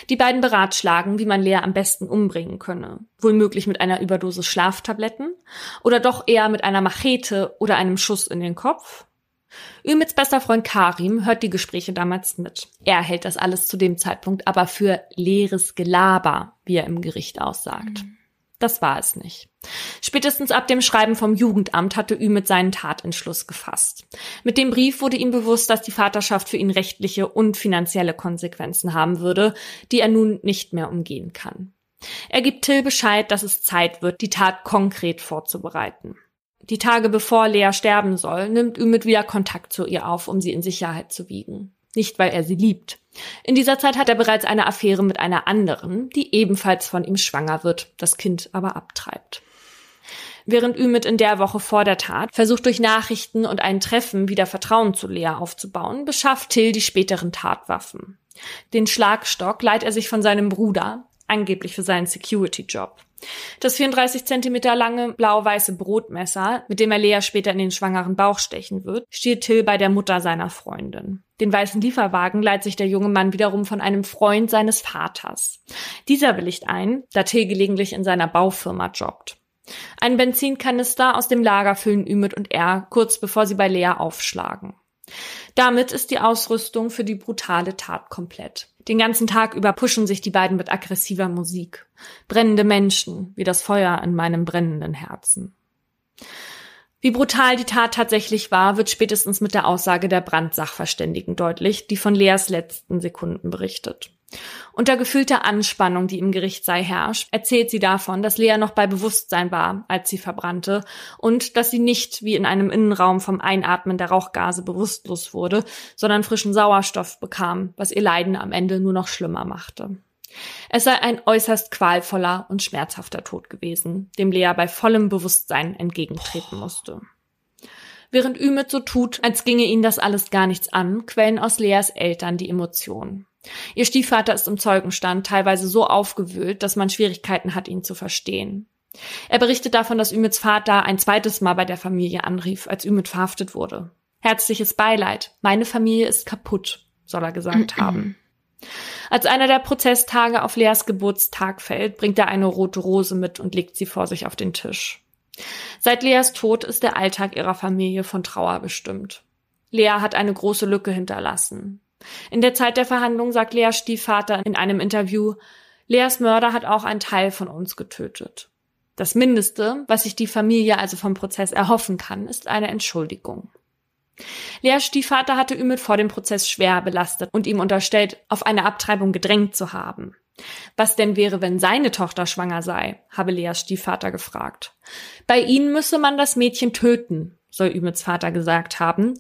B: Die beiden beratschlagen, wie man Lea am besten umbringen könne. Wohl möglich mit einer Überdosis Schlaftabletten oder doch eher mit einer Machete oder einem Schuss in den Kopf. Ümits bester Freund Karim hört die Gespräche damals mit. Er hält das alles zu dem Zeitpunkt aber für leeres Gelaber, wie er im Gericht aussagt. Mhm. Das war es nicht. Spätestens ab dem Schreiben vom Jugendamt hatte Ümit seinen Tatentschluss gefasst. Mit dem Brief wurde ihm bewusst, dass die Vaterschaft für ihn rechtliche und finanzielle Konsequenzen haben würde, die er nun nicht mehr umgehen kann. Er gibt Till Bescheid, dass es Zeit wird, die Tat konkret vorzubereiten. Die Tage bevor Lea sterben soll, nimmt Ümit wieder Kontakt zu ihr auf, um sie in Sicherheit zu wiegen. Nicht, weil er sie liebt. In dieser Zeit hat er bereits eine Affäre mit einer anderen, die ebenfalls von ihm schwanger wird, das Kind aber abtreibt. Während Ümit in der Woche vor der Tat versucht durch Nachrichten und ein Treffen wieder Vertrauen zu Lea aufzubauen, beschafft Till die späteren Tatwaffen. Den Schlagstock leiht er sich von seinem Bruder, angeblich für seinen Security-Job. Das 34 Zentimeter lange blau-weiße Brotmesser, mit dem er Lea später in den schwangeren Bauch stechen wird, steht Till bei der Mutter seiner Freundin. Den weißen Lieferwagen leiht sich der junge Mann wiederum von einem Freund seines Vaters. Dieser willigt ein, da Till gelegentlich in seiner Baufirma jobbt. Ein Benzinkanister aus dem Lager füllen Ümit und er, kurz bevor sie bei Lea aufschlagen. Damit ist die Ausrüstung für die brutale Tat komplett. Den ganzen Tag über pushen sich die beiden mit aggressiver Musik. Brennende Menschen, wie das Feuer in meinem brennenden Herzen. Wie brutal die Tat tatsächlich war, wird spätestens mit der Aussage der Brandsachverständigen deutlich, die von Leas letzten Sekunden berichtet. Unter gefühlter Anspannung, die im Gerichtssaal herrscht, erzählt sie davon, dass Lea noch bei Bewusstsein war, als sie verbrannte, und dass sie nicht wie in einem Innenraum vom Einatmen der Rauchgase bewusstlos wurde, sondern frischen Sauerstoff bekam, was ihr Leiden am Ende nur noch schlimmer machte. Es sei ein äußerst qualvoller und schmerzhafter Tod gewesen, dem Lea bei vollem Bewusstsein entgegentreten musste. Während Ümit so tut, als ginge ihn das alles gar nichts an, quellen aus Leas Eltern die Emotionen. Ihr Stiefvater ist im Zeugenstand teilweise so aufgewühlt, dass man Schwierigkeiten hat, ihn zu verstehen. Er berichtet davon, dass Ümits Vater ein zweites Mal bei der Familie anrief, als Ümit verhaftet wurde. Herzliches Beileid. Meine Familie ist kaputt, soll er gesagt haben. Als einer der Prozesstage auf Leas Geburtstag fällt, bringt er eine rote Rose mit und legt sie vor sich auf den Tisch. Seit Leas Tod ist der Alltag ihrer Familie von Trauer bestimmt. Lea hat eine große Lücke hinterlassen. In der Zeit der Verhandlung sagt Leas Stiefvater in einem Interview, Leas Mörder hat auch einen Teil von uns getötet. Das Mindeste, was sich die Familie also vom Prozess erhoffen kann, ist eine Entschuldigung. Leas Stiefvater hatte Ümit vor dem Prozess schwer belastet und ihm unterstellt, auf eine Abtreibung gedrängt zu haben. Was denn wäre, wenn seine Tochter schwanger sei, habe Leas Stiefvater gefragt. Bei ihnen müsse man das Mädchen töten, soll Ümits Vater gesagt haben.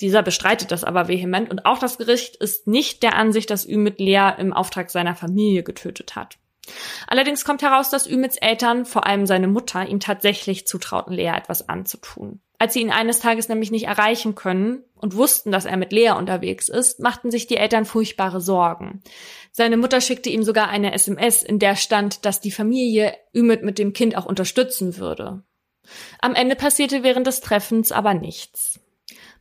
B: Dieser bestreitet das aber vehement und auch das Gericht ist nicht der Ansicht, dass Ümit Lea im Auftrag seiner Familie getötet hat. Allerdings kommt heraus, dass Ümits Eltern, vor allem seine Mutter, ihm tatsächlich zutrauten, Lea etwas anzutun. Als sie ihn eines Tages nämlich nicht erreichen können und wussten, dass er mit Lea unterwegs ist, machten sich die Eltern furchtbare Sorgen. Seine Mutter schickte ihm sogar eine SMS, in der stand, dass die Familie Ümit mit dem Kind auch unterstützen würde. Am Ende passierte während des Treffens aber nichts.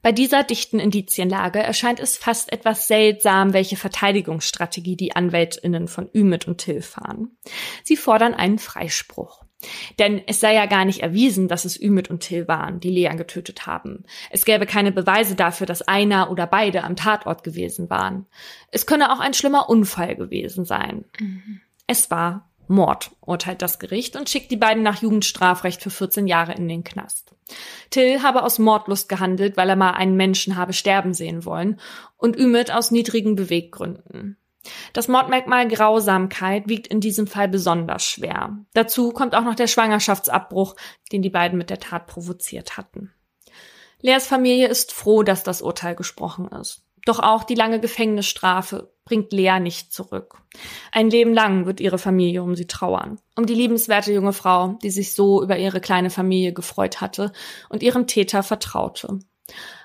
B: Bei dieser dichten Indizienlage erscheint es fast etwas seltsam, welche Verteidigungsstrategie die Anwältinnen von Ümit und Till fahren. Sie fordern einen Freispruch. Denn es sei ja gar nicht erwiesen, dass es Ümit und Till waren, die Leon getötet haben. Es gäbe keine Beweise dafür, dass einer oder beide am Tatort gewesen waren. Es könne auch ein schlimmer Unfall gewesen sein. Mhm. Es war Mord, urteilt das Gericht und schickt die beiden nach Jugendstrafrecht für 14 Jahre in den Knast. Till habe aus Mordlust gehandelt, weil er mal einen Menschen habe sterben sehen wollen und Ümit aus niedrigen Beweggründen. Das Mordmerkmal Grausamkeit wiegt in diesem Fall besonders schwer. Dazu kommt auch noch der Schwangerschaftsabbruch, den die beiden mit der Tat provoziert hatten. Leas Familie ist froh, dass das Urteil gesprochen ist. Doch auch die lange Gefängnisstrafe bringt Lea nicht zurück. Ein Leben lang wird ihre Familie um sie trauern. Um die liebenswerte junge Frau, die sich so über ihre kleine Familie gefreut hatte und ihrem Täter vertraute.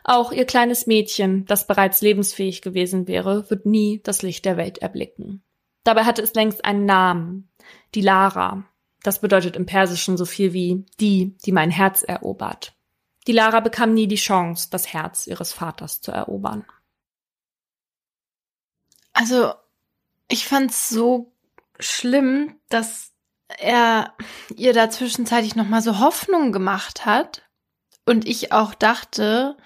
B: Auch ihr kleines Mädchen, das bereits lebensfähig gewesen wäre, wird nie das Licht der Welt erblicken. Dabei hatte es längst einen Namen. Die Lara. Das bedeutet im Persischen so viel wie die, die mein Herz erobert. Die Lara bekam nie die Chance, das Herz ihres Vaters zu erobern.
A: Also, ich fand's so schlimm, dass er ihr da zwischenzeitlich nochmal so Hoffnung gemacht hat. Und ich auch dachte,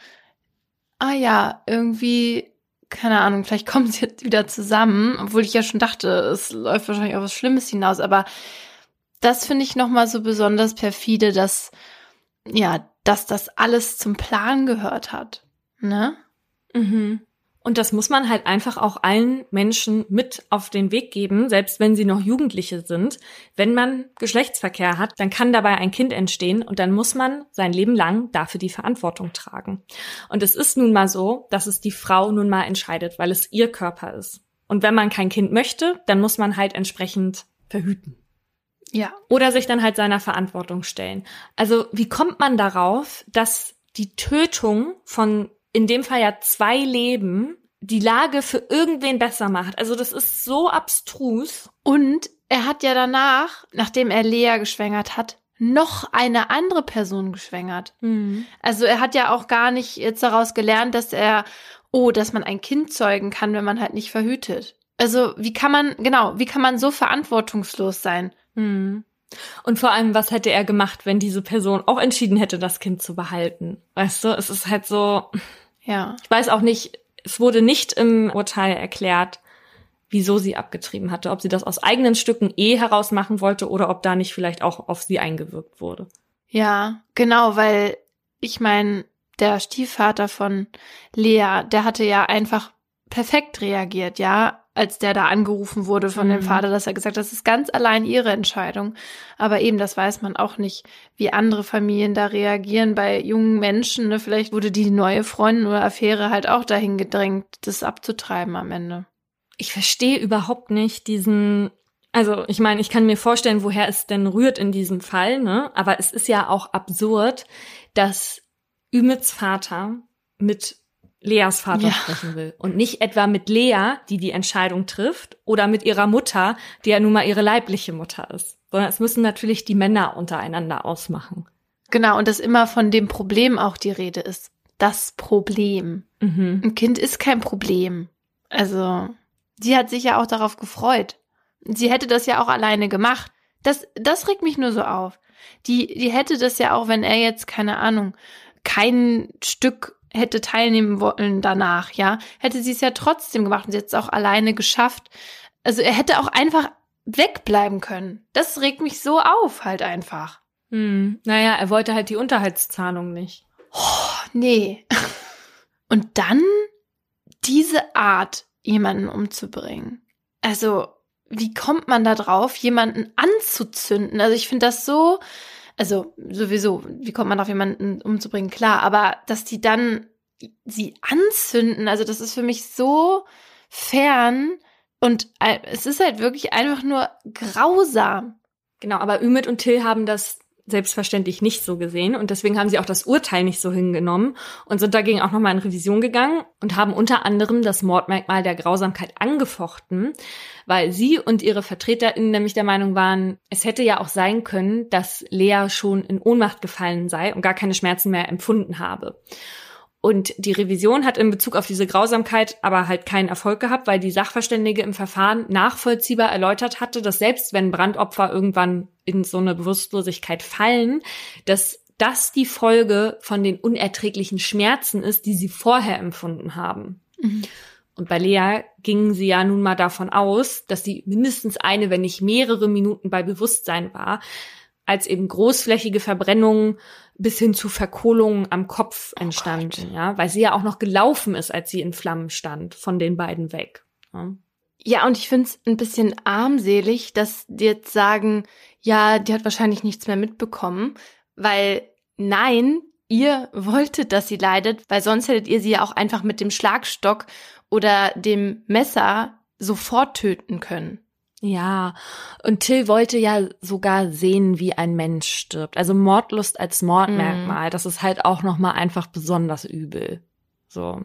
A: ah ja, irgendwie, keine Ahnung, vielleicht <laughs> kommen sie jetzt wieder zusammen, obwohl ich ja schon dachte, es läuft wahrscheinlich auf was Schlimmes hinaus, aber das finde ich nochmal so besonders perfide, dass, ja, dass das alles zum Plan gehört hat, ne?
B: Mhm. Und das muss man halt einfach auch allen Menschen mit auf den Weg geben, selbst wenn sie noch Jugendliche sind. Wenn man Geschlechtsverkehr hat, dann kann dabei ein Kind entstehen und dann muss man sein Leben lang dafür die Verantwortung tragen. Und es ist nun mal so, dass es die Frau nun mal entscheidet, weil es ihr Körper ist. Und wenn man kein Kind möchte, dann muss man halt entsprechend verhüten.
A: Ja.
B: Oder sich dann halt seiner Verantwortung stellen. Also wie kommt man darauf, dass die Tötung von in dem Fall ja zwei Leben die Lage für irgendwen besser macht. Also das ist so abstrus.
A: Und er hat ja danach, nachdem er Lea geschwängert hat, noch eine andere Person geschwängert. Mhm. Also er hat ja auch gar nicht jetzt daraus gelernt, dass er, oh, dass man ein Kind zeugen kann, wenn man halt nicht verhütet. Also wie kann man, genau, wie kann man so verantwortungslos sein?
B: Mhm. Und vor allem, was hätte er gemacht, wenn diese Person auch entschieden hätte, das Kind zu behalten? Weißt du, es ist halt so,
A: ja.
B: Ich weiß auch nicht, es wurde nicht im Urteil erklärt, wieso sie abgetrieben hatte, ob sie das aus eigenen Stücken eh heraus machen wollte oder ob da nicht vielleicht auch auf sie eingewirkt wurde.
A: Ja, genau, weil ich meine, der Stiefvater von Lea, der hatte ja einfach perfekt reagiert, ja als der da angerufen wurde von mhm. dem Vater, dass er gesagt hat, das ist ganz allein ihre Entscheidung. Aber eben, das weiß man auch nicht, wie andere Familien da reagieren bei jungen Menschen. Ne? Vielleicht wurde die neue Freundin oder Affäre halt auch dahin gedrängt, das abzutreiben am Ende.
B: Ich verstehe überhaupt nicht diesen also ich meine, ich kann mir vorstellen, woher es denn rührt in diesem Fall, ne? Aber es ist ja auch absurd, dass Ümits Vater mit Leas Vater ja. sprechen will. Und nicht etwa mit Lea, die die Entscheidung trifft, oder mit ihrer Mutter, die ja nun mal ihre leibliche Mutter ist. Sondern es müssen natürlich die Männer untereinander ausmachen.
A: Genau, und dass immer von dem Problem auch die Rede ist. Das Problem. Mhm. Ein Kind ist kein Problem. Also, sie hat sich ja auch darauf gefreut. Sie hätte das ja auch alleine gemacht. Das, das regt mich nur so auf. Die, die hätte das ja auch, wenn er jetzt, keine Ahnung, kein Stück hätte teilnehmen wollen danach, ja, hätte sie es ja trotzdem gemacht und sie hat es auch alleine geschafft. Also er hätte auch einfach wegbleiben können. Das regt mich so auf, halt einfach.
B: Hm. Naja, er wollte halt die Unterhaltszahlung nicht.
A: Oh, nee. <laughs> Und dann diese Art, jemanden umzubringen. Also, wie kommt man da drauf, jemanden anzuzünden? Also ich finde das so, also sowieso, wie kommt man auf jemanden umzubringen? Klar, aber dass die dann sie anzünden, also das ist für mich so fern und äh, es ist halt wirklich einfach nur grausam.
B: Genau, aber Ümit und Till haben das selbstverständlich nicht so gesehen und deswegen haben sie auch das Urteil nicht so hingenommen und sind dagegen auch nochmal in Revision gegangen und haben unter anderem das Mordmerkmal der Grausamkeit angefochten, weil sie und ihre VertreterInnen nämlich der Meinung waren, es hätte ja auch sein können, dass Lea schon in Ohnmacht gefallen sei und gar keine Schmerzen mehr empfunden habe. Und die Revision hat in Bezug auf diese Grausamkeit aber halt keinen Erfolg gehabt, weil die Sachverständige im Verfahren nachvollziehbar erläutert hatte, dass selbst wenn Brandopfer irgendwann in so eine Bewusstlosigkeit fallen, dass das die Folge von den unerträglichen Schmerzen ist, die sie vorher empfunden haben. Mhm. Und bei Lea gingen sie ja nun mal davon aus, dass sie mindestens eine, wenn nicht mehrere Minuten bei Bewusstsein war, als eben großflächige Verbrennungen bis hin zu Verkohlungen am Kopf entstanden, oh ja, weil sie ja auch noch gelaufen ist, als sie in Flammen stand, von den beiden weg. Ja.
A: Ja, und ich finde es ein bisschen armselig, dass die jetzt sagen, ja, die hat wahrscheinlich nichts mehr mitbekommen, weil nein, ihr wolltet, dass sie leidet, weil sonst hättet ihr sie ja auch einfach mit dem Schlagstock oder dem Messer sofort töten können.
B: Ja, und Till wollte ja sogar sehen, wie ein Mensch stirbt. Also Mordlust als Mordmerkmal, mm. das ist halt auch noch mal einfach besonders übel. So.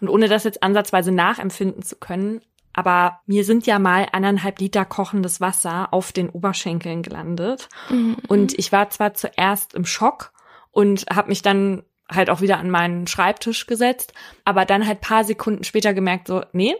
B: Und ohne das jetzt ansatzweise nachempfinden zu können, aber mir sind ja mal anderthalb Liter kochendes Wasser auf den Oberschenkeln gelandet. Mhm. Und ich war zwar zuerst im Schock und habe mich dann halt auch wieder an meinen Schreibtisch gesetzt, aber dann halt paar Sekunden später gemerkt, so, nee,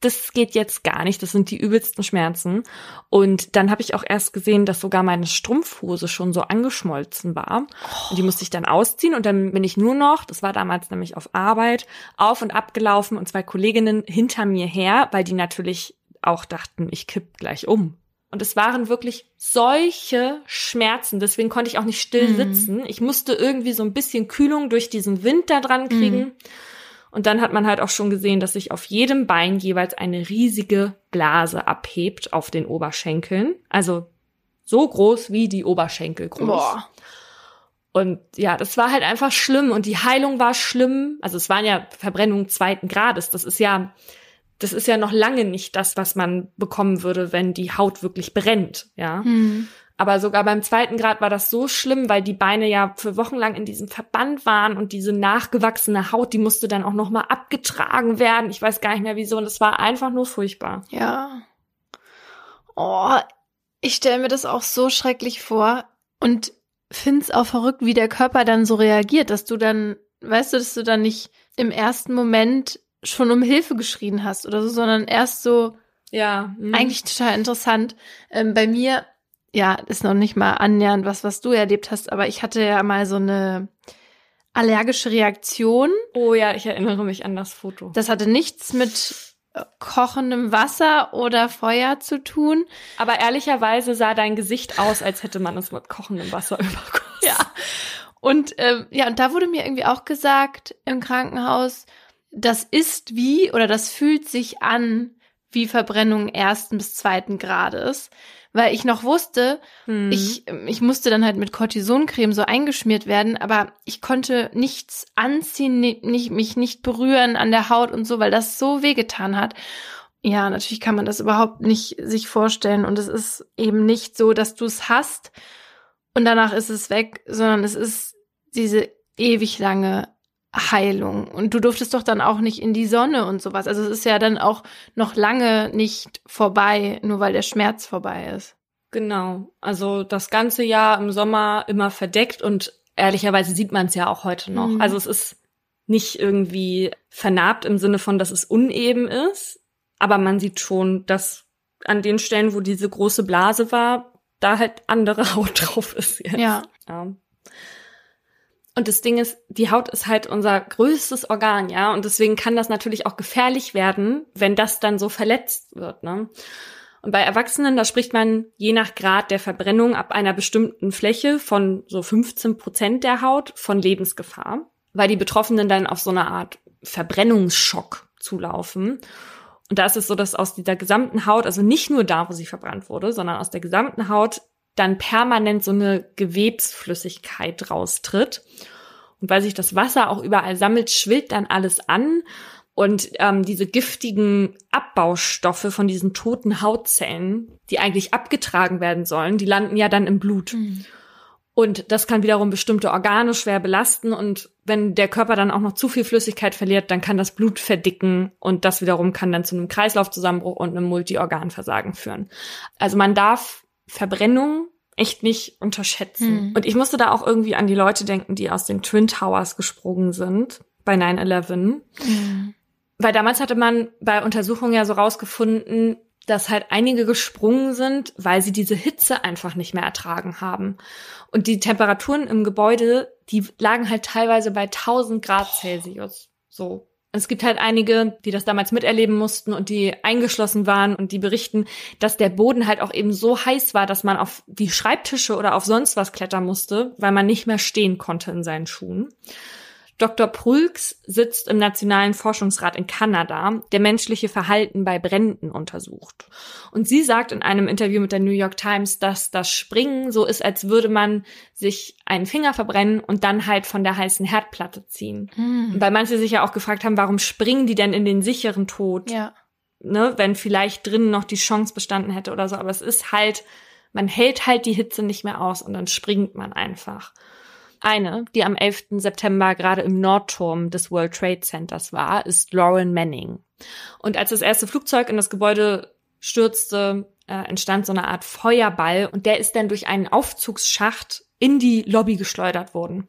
B: das geht jetzt gar nicht, das sind die übelsten Schmerzen. Und dann habe ich auch erst gesehen, dass sogar meine Strumpfhose schon so angeschmolzen war. Und die musste ich dann ausziehen und dann bin ich nur noch, das war damals nämlich auf Arbeit, auf und ab gelaufen und zwei Kolleginnen hinter mir her, weil die natürlich auch dachten, ich kipp gleich um. Und es waren wirklich solche Schmerzen. Deswegen konnte ich auch nicht still mhm. sitzen. Ich musste irgendwie so ein bisschen Kühlung durch diesen Wind da dran kriegen. Mhm. Und dann hat man halt auch schon gesehen, dass sich auf jedem Bein jeweils eine riesige Blase abhebt auf den Oberschenkeln. Also so groß wie die Oberschenkel groß. Boah. Und ja, das war halt einfach schlimm und die Heilung war schlimm. Also es waren ja Verbrennungen zweiten Grades. Das ist ja, das ist ja noch lange nicht das, was man bekommen würde, wenn die Haut wirklich brennt, ja. Hm. Aber sogar beim zweiten Grad war das so schlimm, weil die Beine ja für Wochen lang in diesem Verband waren und diese nachgewachsene Haut, die musste dann auch nochmal abgetragen werden. Ich weiß gar nicht mehr wieso. Und es war einfach nur furchtbar.
A: Ja. Oh, ich stelle mir das auch so schrecklich vor und find's auch verrückt, wie der Körper dann so reagiert, dass du dann, weißt du, dass du dann nicht im ersten Moment schon um Hilfe geschrien hast oder so, sondern erst so, ja, mh. eigentlich total interessant. Ähm, bei mir ja, ist noch nicht mal annähernd was, was du erlebt hast, aber ich hatte ja mal so eine allergische Reaktion.
B: Oh ja, ich erinnere mich an das Foto.
A: Das hatte nichts mit äh, kochendem Wasser oder Feuer zu tun.
B: Aber ehrlicherweise sah dein Gesicht aus, als hätte man es mit kochendem Wasser <laughs> übergossen.
A: Ja. Und ähm, ja, und da wurde mir irgendwie auch gesagt im Krankenhaus, das ist wie oder das fühlt sich an wie Verbrennung ersten bis zweiten Grades weil ich noch wusste, hm. ich, ich musste dann halt mit Cortisoncreme so eingeschmiert werden, aber ich konnte nichts anziehen, nicht, mich nicht berühren an der Haut und so, weil das so wehgetan hat. Ja, natürlich kann man das überhaupt nicht sich vorstellen und es ist eben nicht so, dass du es hast und danach ist es weg, sondern es ist diese ewig lange Heilung. Und du durftest doch dann auch nicht in die Sonne und sowas. Also es ist ja dann auch noch lange nicht vorbei, nur weil der Schmerz vorbei ist.
B: Genau. Also das ganze Jahr im Sommer immer verdeckt und ehrlicherweise sieht man es ja auch heute noch. Mhm. Also es ist nicht irgendwie vernarbt im Sinne von, dass es uneben ist, aber man sieht schon, dass an den Stellen, wo diese große Blase war, da halt andere <laughs> Haut drauf ist jetzt.
A: Ja.
B: ja. Und das Ding ist, die Haut ist halt unser größtes Organ, ja. Und deswegen kann das natürlich auch gefährlich werden, wenn das dann so verletzt wird, ne? Und bei Erwachsenen, da spricht man je nach Grad der Verbrennung ab einer bestimmten Fläche von so 15 Prozent der Haut von Lebensgefahr, weil die Betroffenen dann auf so eine Art Verbrennungsschock zulaufen. Und da ist es so, dass aus dieser gesamten Haut, also nicht nur da, wo sie verbrannt wurde, sondern aus der gesamten Haut dann permanent so eine Gewebsflüssigkeit raustritt. Und weil sich das Wasser auch überall sammelt, schwillt dann alles an. Und ähm, diese giftigen Abbaustoffe von diesen toten Hautzellen, die eigentlich abgetragen werden sollen, die landen ja dann im Blut. Mhm. Und das kann wiederum bestimmte Organe schwer belasten. Und wenn der Körper dann auch noch zu viel Flüssigkeit verliert, dann kann das Blut verdicken. Und das wiederum kann dann zu einem Kreislaufzusammenbruch und einem Multiorganversagen führen. Also man darf Verbrennung echt nicht unterschätzen. Hm. Und ich musste da auch irgendwie an die Leute denken, die aus den Twin Towers gesprungen sind bei 9-11. Hm. Weil damals hatte man bei Untersuchungen ja so rausgefunden, dass halt einige gesprungen sind, weil sie diese Hitze einfach nicht mehr ertragen haben. Und die Temperaturen im Gebäude, die lagen halt teilweise bei 1000 Grad Celsius. So. Es gibt halt einige, die das damals miterleben mussten und die eingeschlossen waren und die berichten, dass der Boden halt auch eben so heiß war, dass man auf die Schreibtische oder auf sonst was klettern musste, weil man nicht mehr stehen konnte in seinen Schuhen. Dr. Prulks sitzt im Nationalen Forschungsrat in Kanada, der menschliche Verhalten bei Bränden untersucht. Und sie sagt in einem Interview mit der New York Times, dass das Springen so ist, als würde man sich einen Finger verbrennen und dann halt von der heißen Herdplatte ziehen. Hm. Weil manche sich ja auch gefragt haben, warum springen die denn in den sicheren Tod?
A: Ja.
B: Ne, wenn vielleicht drinnen noch die Chance bestanden hätte oder so. Aber es ist halt, man hält halt die Hitze nicht mehr aus und dann springt man einfach. Eine, die am 11. September gerade im Nordturm des World Trade Centers war, ist Lauren Manning. Und als das erste Flugzeug in das Gebäude stürzte, äh, entstand so eine Art Feuerball und der ist dann durch einen Aufzugsschacht in die Lobby geschleudert worden.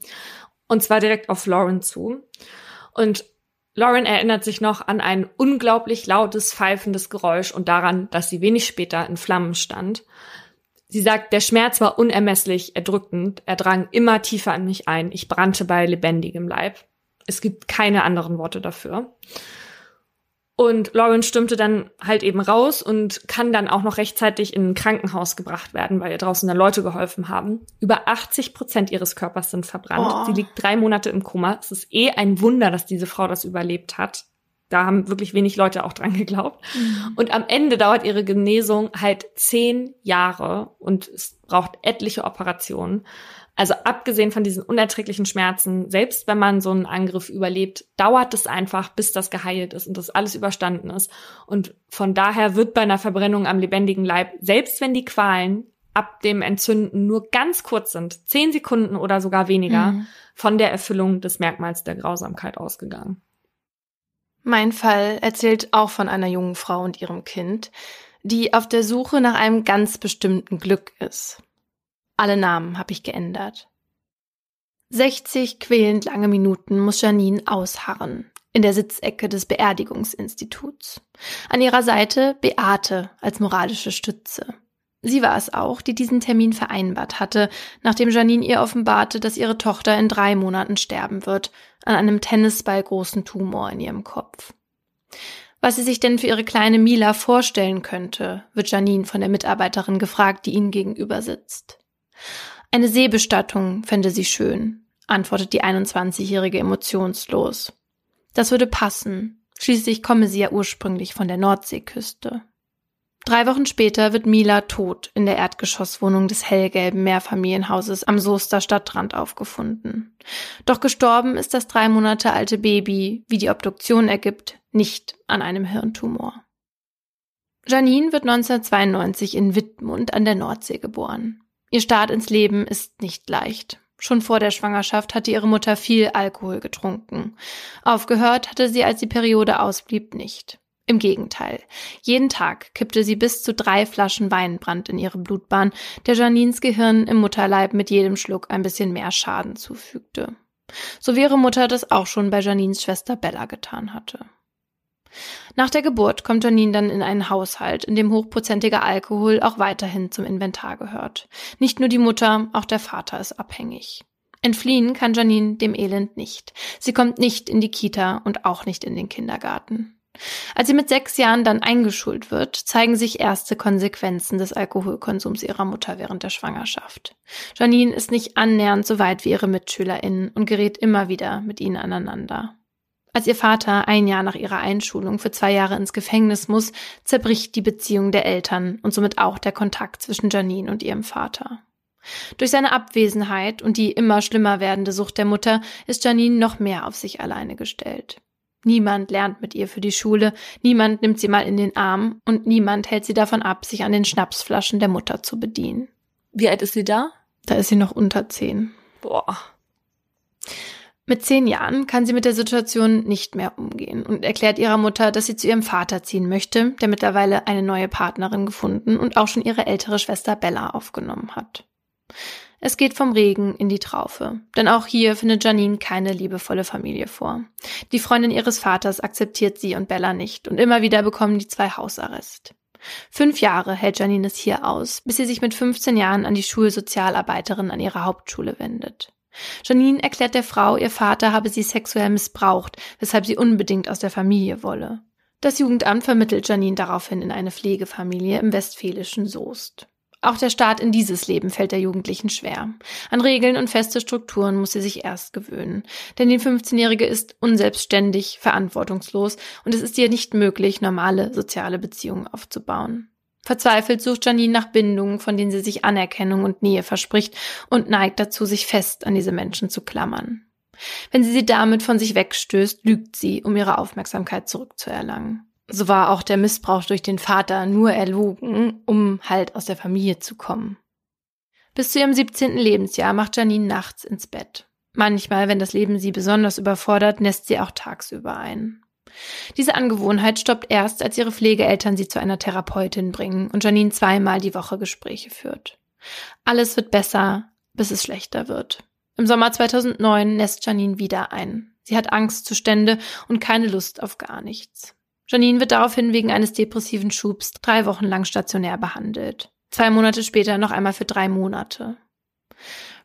B: Und zwar direkt auf Lauren zu. Und Lauren erinnert sich noch an ein unglaublich lautes, pfeifendes Geräusch und daran, dass sie wenig später in Flammen stand. Sie sagt, der Schmerz war unermesslich erdrückend, er drang immer tiefer an mich ein, ich brannte bei lebendigem Leib. Es gibt keine anderen Worte dafür. Und Lauren stürmte dann halt eben raus und kann dann auch noch rechtzeitig in ein Krankenhaus gebracht werden, weil ihr draußen dann Leute geholfen haben. Über 80 Prozent ihres Körpers sind verbrannt. Oh. Sie liegt drei Monate im Koma. Es ist eh ein Wunder, dass diese Frau das überlebt hat. Da haben wirklich wenig Leute auch dran geglaubt. Mhm. Und am Ende dauert ihre Genesung halt zehn Jahre und es braucht etliche Operationen. Also abgesehen von diesen unerträglichen Schmerzen, selbst wenn man so einen Angriff überlebt, dauert es einfach, bis das geheilt ist und das alles überstanden ist. Und von daher wird bei einer Verbrennung am lebendigen Leib, selbst wenn die Qualen ab dem Entzünden nur ganz kurz sind, zehn Sekunden oder sogar weniger, mhm. von der Erfüllung des Merkmals der Grausamkeit ausgegangen.
A: Mein Fall erzählt auch von einer jungen Frau und ihrem Kind, die auf der Suche nach einem ganz bestimmten Glück ist. Alle Namen habe ich geändert. 60 quälend lange Minuten muss Janine ausharren in der Sitzecke des Beerdigungsinstituts. An ihrer Seite Beate als moralische Stütze. Sie war es auch, die diesen Termin vereinbart hatte, nachdem Janine ihr offenbarte, dass ihre Tochter in drei Monaten sterben wird, an einem Tennisball großen Tumor in ihrem Kopf. Was sie sich denn für ihre kleine Mila vorstellen könnte, wird Janine von der Mitarbeiterin gefragt, die ihnen gegenüber sitzt. Eine Seebestattung fände sie schön, antwortet die 21-Jährige emotionslos. Das würde passen. Schließlich komme sie ja ursprünglich von der Nordseeküste. Drei Wochen später wird Mila tot in der Erdgeschosswohnung des hellgelben Mehrfamilienhauses am Soester Stadtrand aufgefunden. Doch gestorben ist das drei Monate alte Baby, wie die Obduktion ergibt, nicht an einem Hirntumor. Janine wird 1992 in Wittmund an der Nordsee geboren. Ihr Start ins Leben ist nicht leicht. Schon vor der Schwangerschaft hatte ihre Mutter viel Alkohol getrunken. Aufgehört hatte sie, als die Periode ausblieb, nicht. Im Gegenteil. Jeden Tag kippte sie bis zu drei Flaschen Weinbrand in ihre Blutbahn, der Janins Gehirn im Mutterleib mit jedem Schluck ein bisschen mehr Schaden zufügte. So wie ihre Mutter das auch schon bei Janins Schwester Bella getan hatte. Nach der Geburt kommt Janine dann in einen Haushalt, in dem hochprozentiger Alkohol auch weiterhin zum Inventar gehört. Nicht nur die Mutter, auch der Vater ist abhängig. Entfliehen kann Janine dem Elend nicht. Sie kommt nicht in die Kita und auch nicht in den Kindergarten. Als sie mit sechs Jahren dann eingeschult wird, zeigen sich erste Konsequenzen des Alkoholkonsums ihrer Mutter während der Schwangerschaft. Janine ist nicht annähernd so weit wie ihre MitschülerInnen und gerät immer wieder mit ihnen aneinander. Als ihr Vater ein Jahr nach ihrer Einschulung für zwei Jahre ins Gefängnis muss, zerbricht die Beziehung der Eltern und somit auch der Kontakt zwischen Janine und ihrem Vater. Durch seine Abwesenheit und die immer schlimmer werdende Sucht der Mutter ist Janine noch mehr auf sich alleine gestellt. Niemand lernt mit ihr für die Schule, niemand nimmt sie mal in den Arm und niemand hält sie davon ab, sich an den Schnapsflaschen der Mutter zu bedienen.
B: Wie alt ist sie da?
A: Da ist sie noch unter zehn.
B: Boah.
A: Mit zehn Jahren kann sie mit der Situation nicht mehr umgehen und erklärt ihrer Mutter, dass sie zu ihrem Vater ziehen möchte, der mittlerweile eine neue Partnerin gefunden und auch schon ihre ältere Schwester Bella aufgenommen hat. Es geht vom Regen in die Traufe. Denn auch hier findet Janine keine liebevolle Familie vor. Die Freundin ihres Vaters akzeptiert sie und Bella nicht und immer wieder bekommen die zwei Hausarrest. Fünf Jahre hält Janine es hier aus, bis sie sich mit 15 Jahren an die Schulsozialarbeiterin an ihrer Hauptschule wendet. Janine erklärt der Frau, ihr Vater habe sie sexuell missbraucht, weshalb sie unbedingt aus der Familie wolle. Das Jugendamt vermittelt Janine daraufhin in eine Pflegefamilie im westfälischen Soest. Auch der Start in dieses Leben fällt der Jugendlichen schwer. An Regeln und feste Strukturen muss sie sich erst gewöhnen. Denn die 15-Jährige ist unselbstständig, verantwortungslos und es ist ihr nicht möglich, normale soziale Beziehungen aufzubauen. Verzweifelt sucht Janine nach Bindungen, von denen sie sich Anerkennung und Nähe verspricht und neigt dazu, sich fest an diese Menschen zu klammern. Wenn sie sie damit von sich wegstößt, lügt sie, um ihre Aufmerksamkeit zurückzuerlangen. So war auch der Missbrauch durch den Vater nur erlogen, um halt aus der Familie zu kommen. Bis zu ihrem 17. Lebensjahr macht Janine nachts ins Bett. Manchmal, wenn das Leben sie besonders überfordert, nässt sie auch tagsüber ein. Diese Angewohnheit stoppt erst, als ihre Pflegeeltern sie zu einer Therapeutin bringen und Janine zweimal die Woche Gespräche führt. Alles wird besser, bis es schlechter wird. Im Sommer 2009 nässt Janine wieder ein. Sie hat Angstzustände und keine Lust auf gar nichts. Janine wird daraufhin wegen eines depressiven Schubs drei Wochen lang stationär behandelt. Zwei Monate später noch einmal für drei Monate.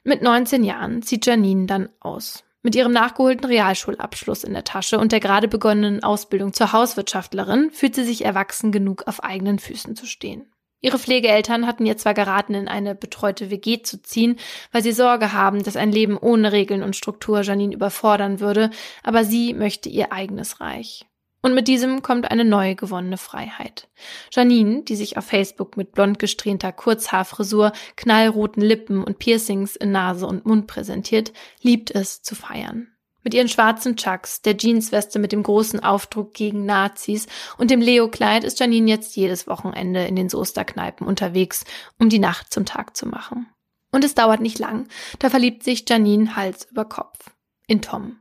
A: Mit 19 Jahren zieht Janine dann aus. Mit ihrem nachgeholten Realschulabschluss in der Tasche und der gerade begonnenen Ausbildung zur Hauswirtschaftlerin fühlt sie sich erwachsen genug, auf eigenen Füßen zu stehen. Ihre Pflegeeltern hatten ihr zwar geraten, in eine betreute WG zu ziehen, weil sie Sorge haben, dass ein Leben ohne Regeln und Struktur Janine überfordern würde, aber sie möchte ihr eigenes Reich. Und mit diesem kommt eine neu gewonnene Freiheit. Janine, die sich auf Facebook mit blond gesträhnter Kurzhaarfrisur, knallroten Lippen und Piercings in Nase und Mund präsentiert, liebt es zu feiern. Mit ihren schwarzen Chucks, der Jeansweste mit dem großen Aufdruck gegen Nazis und dem Leo-Kleid ist Janine jetzt jedes Wochenende in den Soesterkneipen unterwegs, um die Nacht zum Tag zu machen. Und es dauert nicht lang, da verliebt sich Janine Hals über Kopf. In Tom.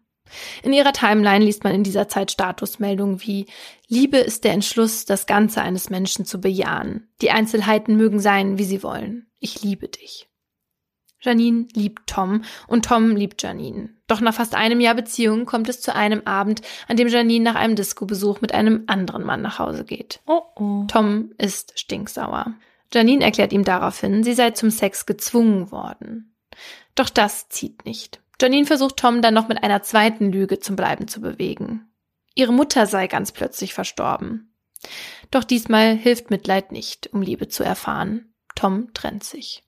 A: In ihrer Timeline liest man in dieser Zeit Statusmeldungen wie Liebe ist der Entschluss, das Ganze eines Menschen zu bejahen. Die Einzelheiten mögen sein, wie sie wollen. Ich liebe dich. Janine liebt Tom und Tom liebt Janine. Doch nach fast einem Jahr Beziehung kommt es zu einem Abend, an dem Janine nach einem Disco-Besuch mit einem anderen Mann nach Hause geht. Oh oh. Tom ist stinksauer. Janine erklärt ihm daraufhin, sie sei zum Sex gezwungen worden. Doch das zieht nicht. Janine versucht Tom dann noch mit einer zweiten Lüge zum Bleiben zu bewegen. Ihre Mutter sei ganz plötzlich verstorben. Doch diesmal hilft Mitleid nicht, um Liebe zu erfahren. Tom trennt sich.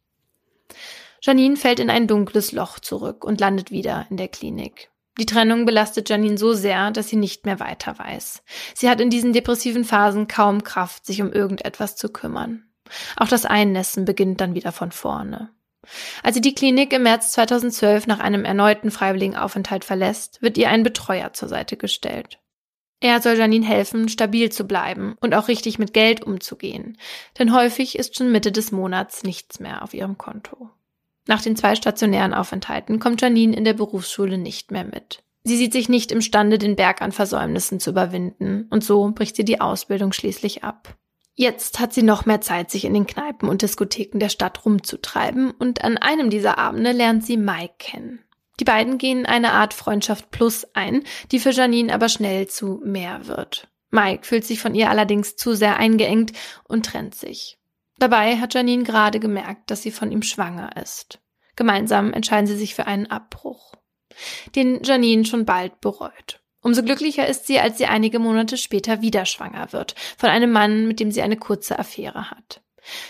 A: Janine fällt in ein dunkles Loch zurück und landet wieder in der Klinik. Die Trennung belastet Janine so sehr, dass sie nicht mehr weiter weiß. Sie hat in diesen depressiven Phasen kaum Kraft, sich um irgendetwas zu kümmern. Auch das Einnässen beginnt dann wieder von vorne. Als sie die Klinik im März 2012 nach einem erneuten Freiwilligenaufenthalt verlässt, wird ihr ein Betreuer zur Seite gestellt. Er soll Janine helfen, stabil zu bleiben und auch richtig mit Geld umzugehen, denn häufig ist schon Mitte des Monats nichts mehr auf ihrem Konto. Nach den zwei stationären Aufenthalten kommt Janine in der Berufsschule nicht mehr mit. Sie sieht sich nicht imstande, den Berg an Versäumnissen zu überwinden, und so bricht sie die Ausbildung schließlich ab. Jetzt hat sie noch mehr Zeit, sich in den Kneipen und Diskotheken der Stadt rumzutreiben und an einem dieser Abende lernt sie Mike kennen. Die beiden gehen eine Art Freundschaft plus ein, die für Janine aber schnell zu mehr wird. Mike fühlt sich von ihr allerdings zu sehr eingeengt und trennt sich. Dabei hat Janine gerade gemerkt, dass sie von ihm schwanger ist. Gemeinsam entscheiden sie sich für einen Abbruch, den Janine schon bald bereut. Umso glücklicher ist sie, als sie einige Monate später wieder schwanger wird, von einem Mann, mit dem sie eine kurze Affäre hat.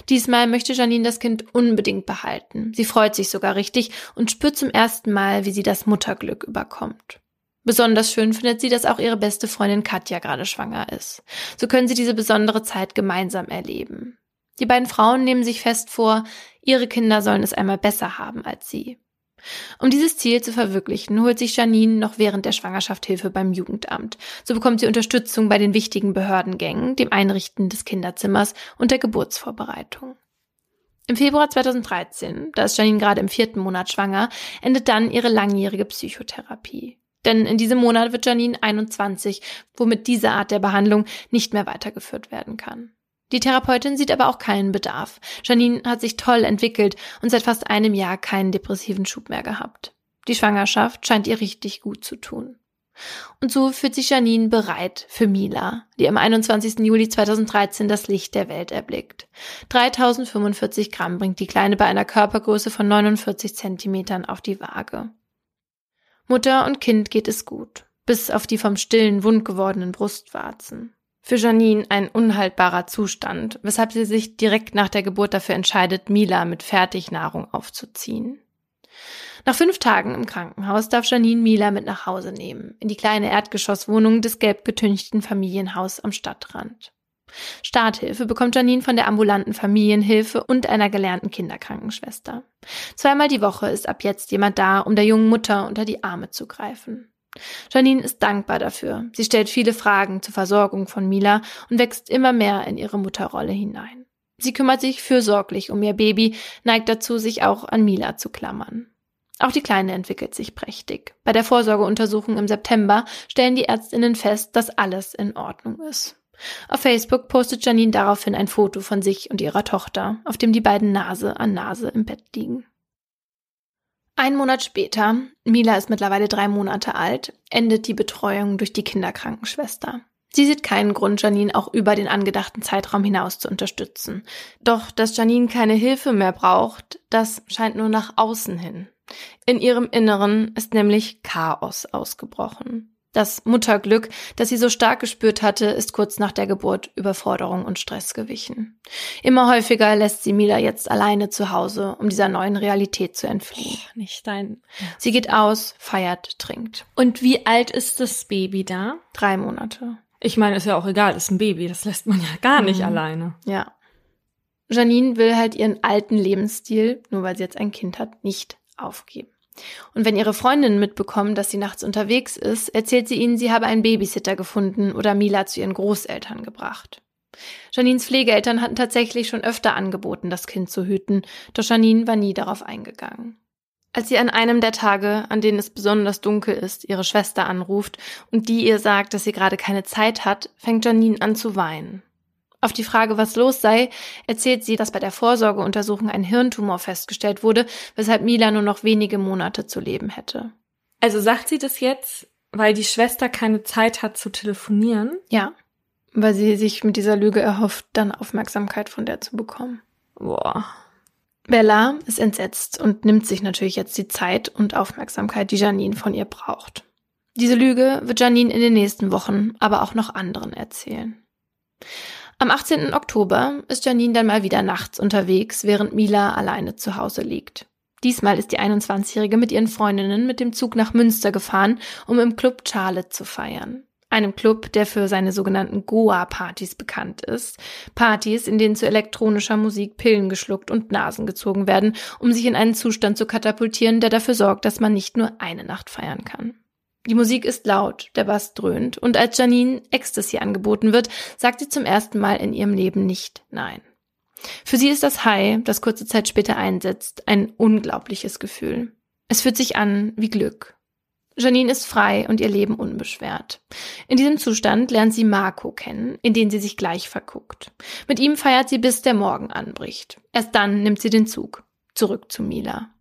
A: Diesmal möchte Janine das Kind unbedingt behalten. Sie freut sich sogar richtig und spürt zum ersten Mal, wie sie das Mutterglück überkommt. Besonders schön findet sie, dass auch ihre beste Freundin Katja gerade schwanger ist. So können sie diese besondere Zeit gemeinsam erleben. Die beiden Frauen nehmen sich fest vor, ihre Kinder sollen es einmal besser haben als sie. Um dieses Ziel zu verwirklichen, holt sich Janine noch während der Schwangerschaft Hilfe beim Jugendamt. So bekommt sie Unterstützung bei den wichtigen Behördengängen, dem Einrichten des Kinderzimmers und der Geburtsvorbereitung. Im Februar 2013, da ist Janine gerade im vierten Monat schwanger, endet dann ihre langjährige Psychotherapie. Denn in diesem Monat wird Janine 21, womit diese Art der Behandlung nicht mehr weitergeführt werden kann. Die Therapeutin sieht aber auch keinen Bedarf. Janine hat sich toll entwickelt und seit fast einem Jahr keinen depressiven Schub mehr gehabt. Die Schwangerschaft scheint ihr richtig gut zu tun. Und so fühlt sich Janine bereit für Mila, die am 21. Juli 2013 das Licht der Welt erblickt. 3045 Gramm bringt die Kleine bei einer Körpergröße von 49 Zentimetern auf die Waage. Mutter und Kind geht es gut, bis auf die vom stillen wund gewordenen Brustwarzen. Für Janine ein unhaltbarer Zustand, weshalb sie sich direkt nach der Geburt dafür entscheidet, Mila mit Fertignahrung aufzuziehen. Nach fünf Tagen im Krankenhaus darf Janine Mila mit nach Hause nehmen, in die kleine Erdgeschosswohnung des gelb getünchten Familienhaus am Stadtrand. Starthilfe bekommt Janine von der ambulanten Familienhilfe und einer gelernten Kinderkrankenschwester. Zweimal die Woche ist ab jetzt jemand da, um der jungen Mutter unter die Arme zu greifen. Janine ist dankbar dafür. Sie stellt viele Fragen zur Versorgung von Mila und wächst immer mehr in ihre Mutterrolle hinein. Sie kümmert sich fürsorglich um ihr Baby, neigt dazu, sich auch an Mila zu klammern. Auch die Kleine entwickelt sich prächtig. Bei der Vorsorgeuntersuchung im September stellen die Ärztinnen fest, dass alles in Ordnung ist. Auf Facebook postet Janine daraufhin ein Foto von sich und ihrer Tochter, auf dem die beiden Nase an Nase im Bett liegen. Ein Monat später, Mila ist mittlerweile drei Monate alt, endet die Betreuung durch die Kinderkrankenschwester. Sie sieht keinen Grund, Janine auch über den angedachten Zeitraum hinaus zu unterstützen. Doch dass Janine keine Hilfe mehr braucht, das scheint nur nach außen hin. In ihrem Inneren ist nämlich Chaos ausgebrochen. Das Mutterglück, das sie so stark gespürt hatte, ist kurz nach der Geburt Überforderung und Stress gewichen. Immer häufiger lässt sie Mila jetzt alleine zu Hause, um dieser neuen Realität zu entfliehen.
B: Oh, nicht dein.
A: Sie geht aus, feiert, trinkt.
B: Und wie alt ist das Baby da?
A: Drei Monate.
B: Ich meine, ist ja auch egal, ist ein Baby, das lässt man ja gar nicht
A: Mhm.
B: alleine.
A: Ja. Janine will halt ihren alten Lebensstil, nur weil sie jetzt ein Kind hat, nicht aufgeben. Und wenn ihre Freundinnen mitbekommen, dass sie nachts unterwegs ist, erzählt sie ihnen, sie habe einen Babysitter gefunden oder Mila zu ihren Großeltern gebracht. Janines Pflegeeltern hatten tatsächlich schon öfter angeboten, das Kind zu hüten, doch Janine war nie darauf eingegangen. Als sie an einem der Tage, an denen es besonders dunkel ist, ihre Schwester anruft und die ihr sagt, dass sie gerade keine Zeit hat, fängt Janine an zu weinen. Auf die Frage, was los sei, erzählt sie, dass bei der Vorsorgeuntersuchung ein Hirntumor festgestellt wurde, weshalb Mila nur noch wenige Monate zu leben hätte.
B: Also sagt sie das jetzt, weil die Schwester keine Zeit hat zu telefonieren?
A: Ja, weil sie sich mit dieser Lüge erhofft, dann Aufmerksamkeit von der zu bekommen.
B: Boah.
A: Bella ist entsetzt und nimmt sich natürlich jetzt die Zeit und Aufmerksamkeit, die Janine von ihr braucht. Diese Lüge wird Janine in den nächsten Wochen aber auch noch anderen erzählen. Am 18. Oktober ist Janine dann mal wieder nachts unterwegs, während Mila alleine zu Hause liegt. Diesmal ist die 21-Jährige mit ihren Freundinnen mit dem Zug nach Münster gefahren, um im Club Charlotte zu feiern. Einem Club, der für seine sogenannten Goa-Partys bekannt ist. Partys, in denen zu elektronischer Musik Pillen geschluckt und Nasen gezogen werden, um sich in einen Zustand zu katapultieren, der dafür sorgt, dass man nicht nur eine Nacht feiern kann. Die Musik ist laut, der Bass dröhnt und als Janine Ecstasy angeboten wird, sagt sie zum ersten Mal in ihrem Leben nicht Nein. Für sie ist das High, das kurze Zeit später einsetzt, ein unglaubliches Gefühl. Es fühlt sich an wie Glück. Janine ist frei und ihr Leben unbeschwert. In diesem Zustand lernt sie Marco kennen, in den sie sich gleich verguckt. Mit ihm feiert sie bis der Morgen anbricht. Erst dann nimmt sie den Zug. Zurück zu Mila.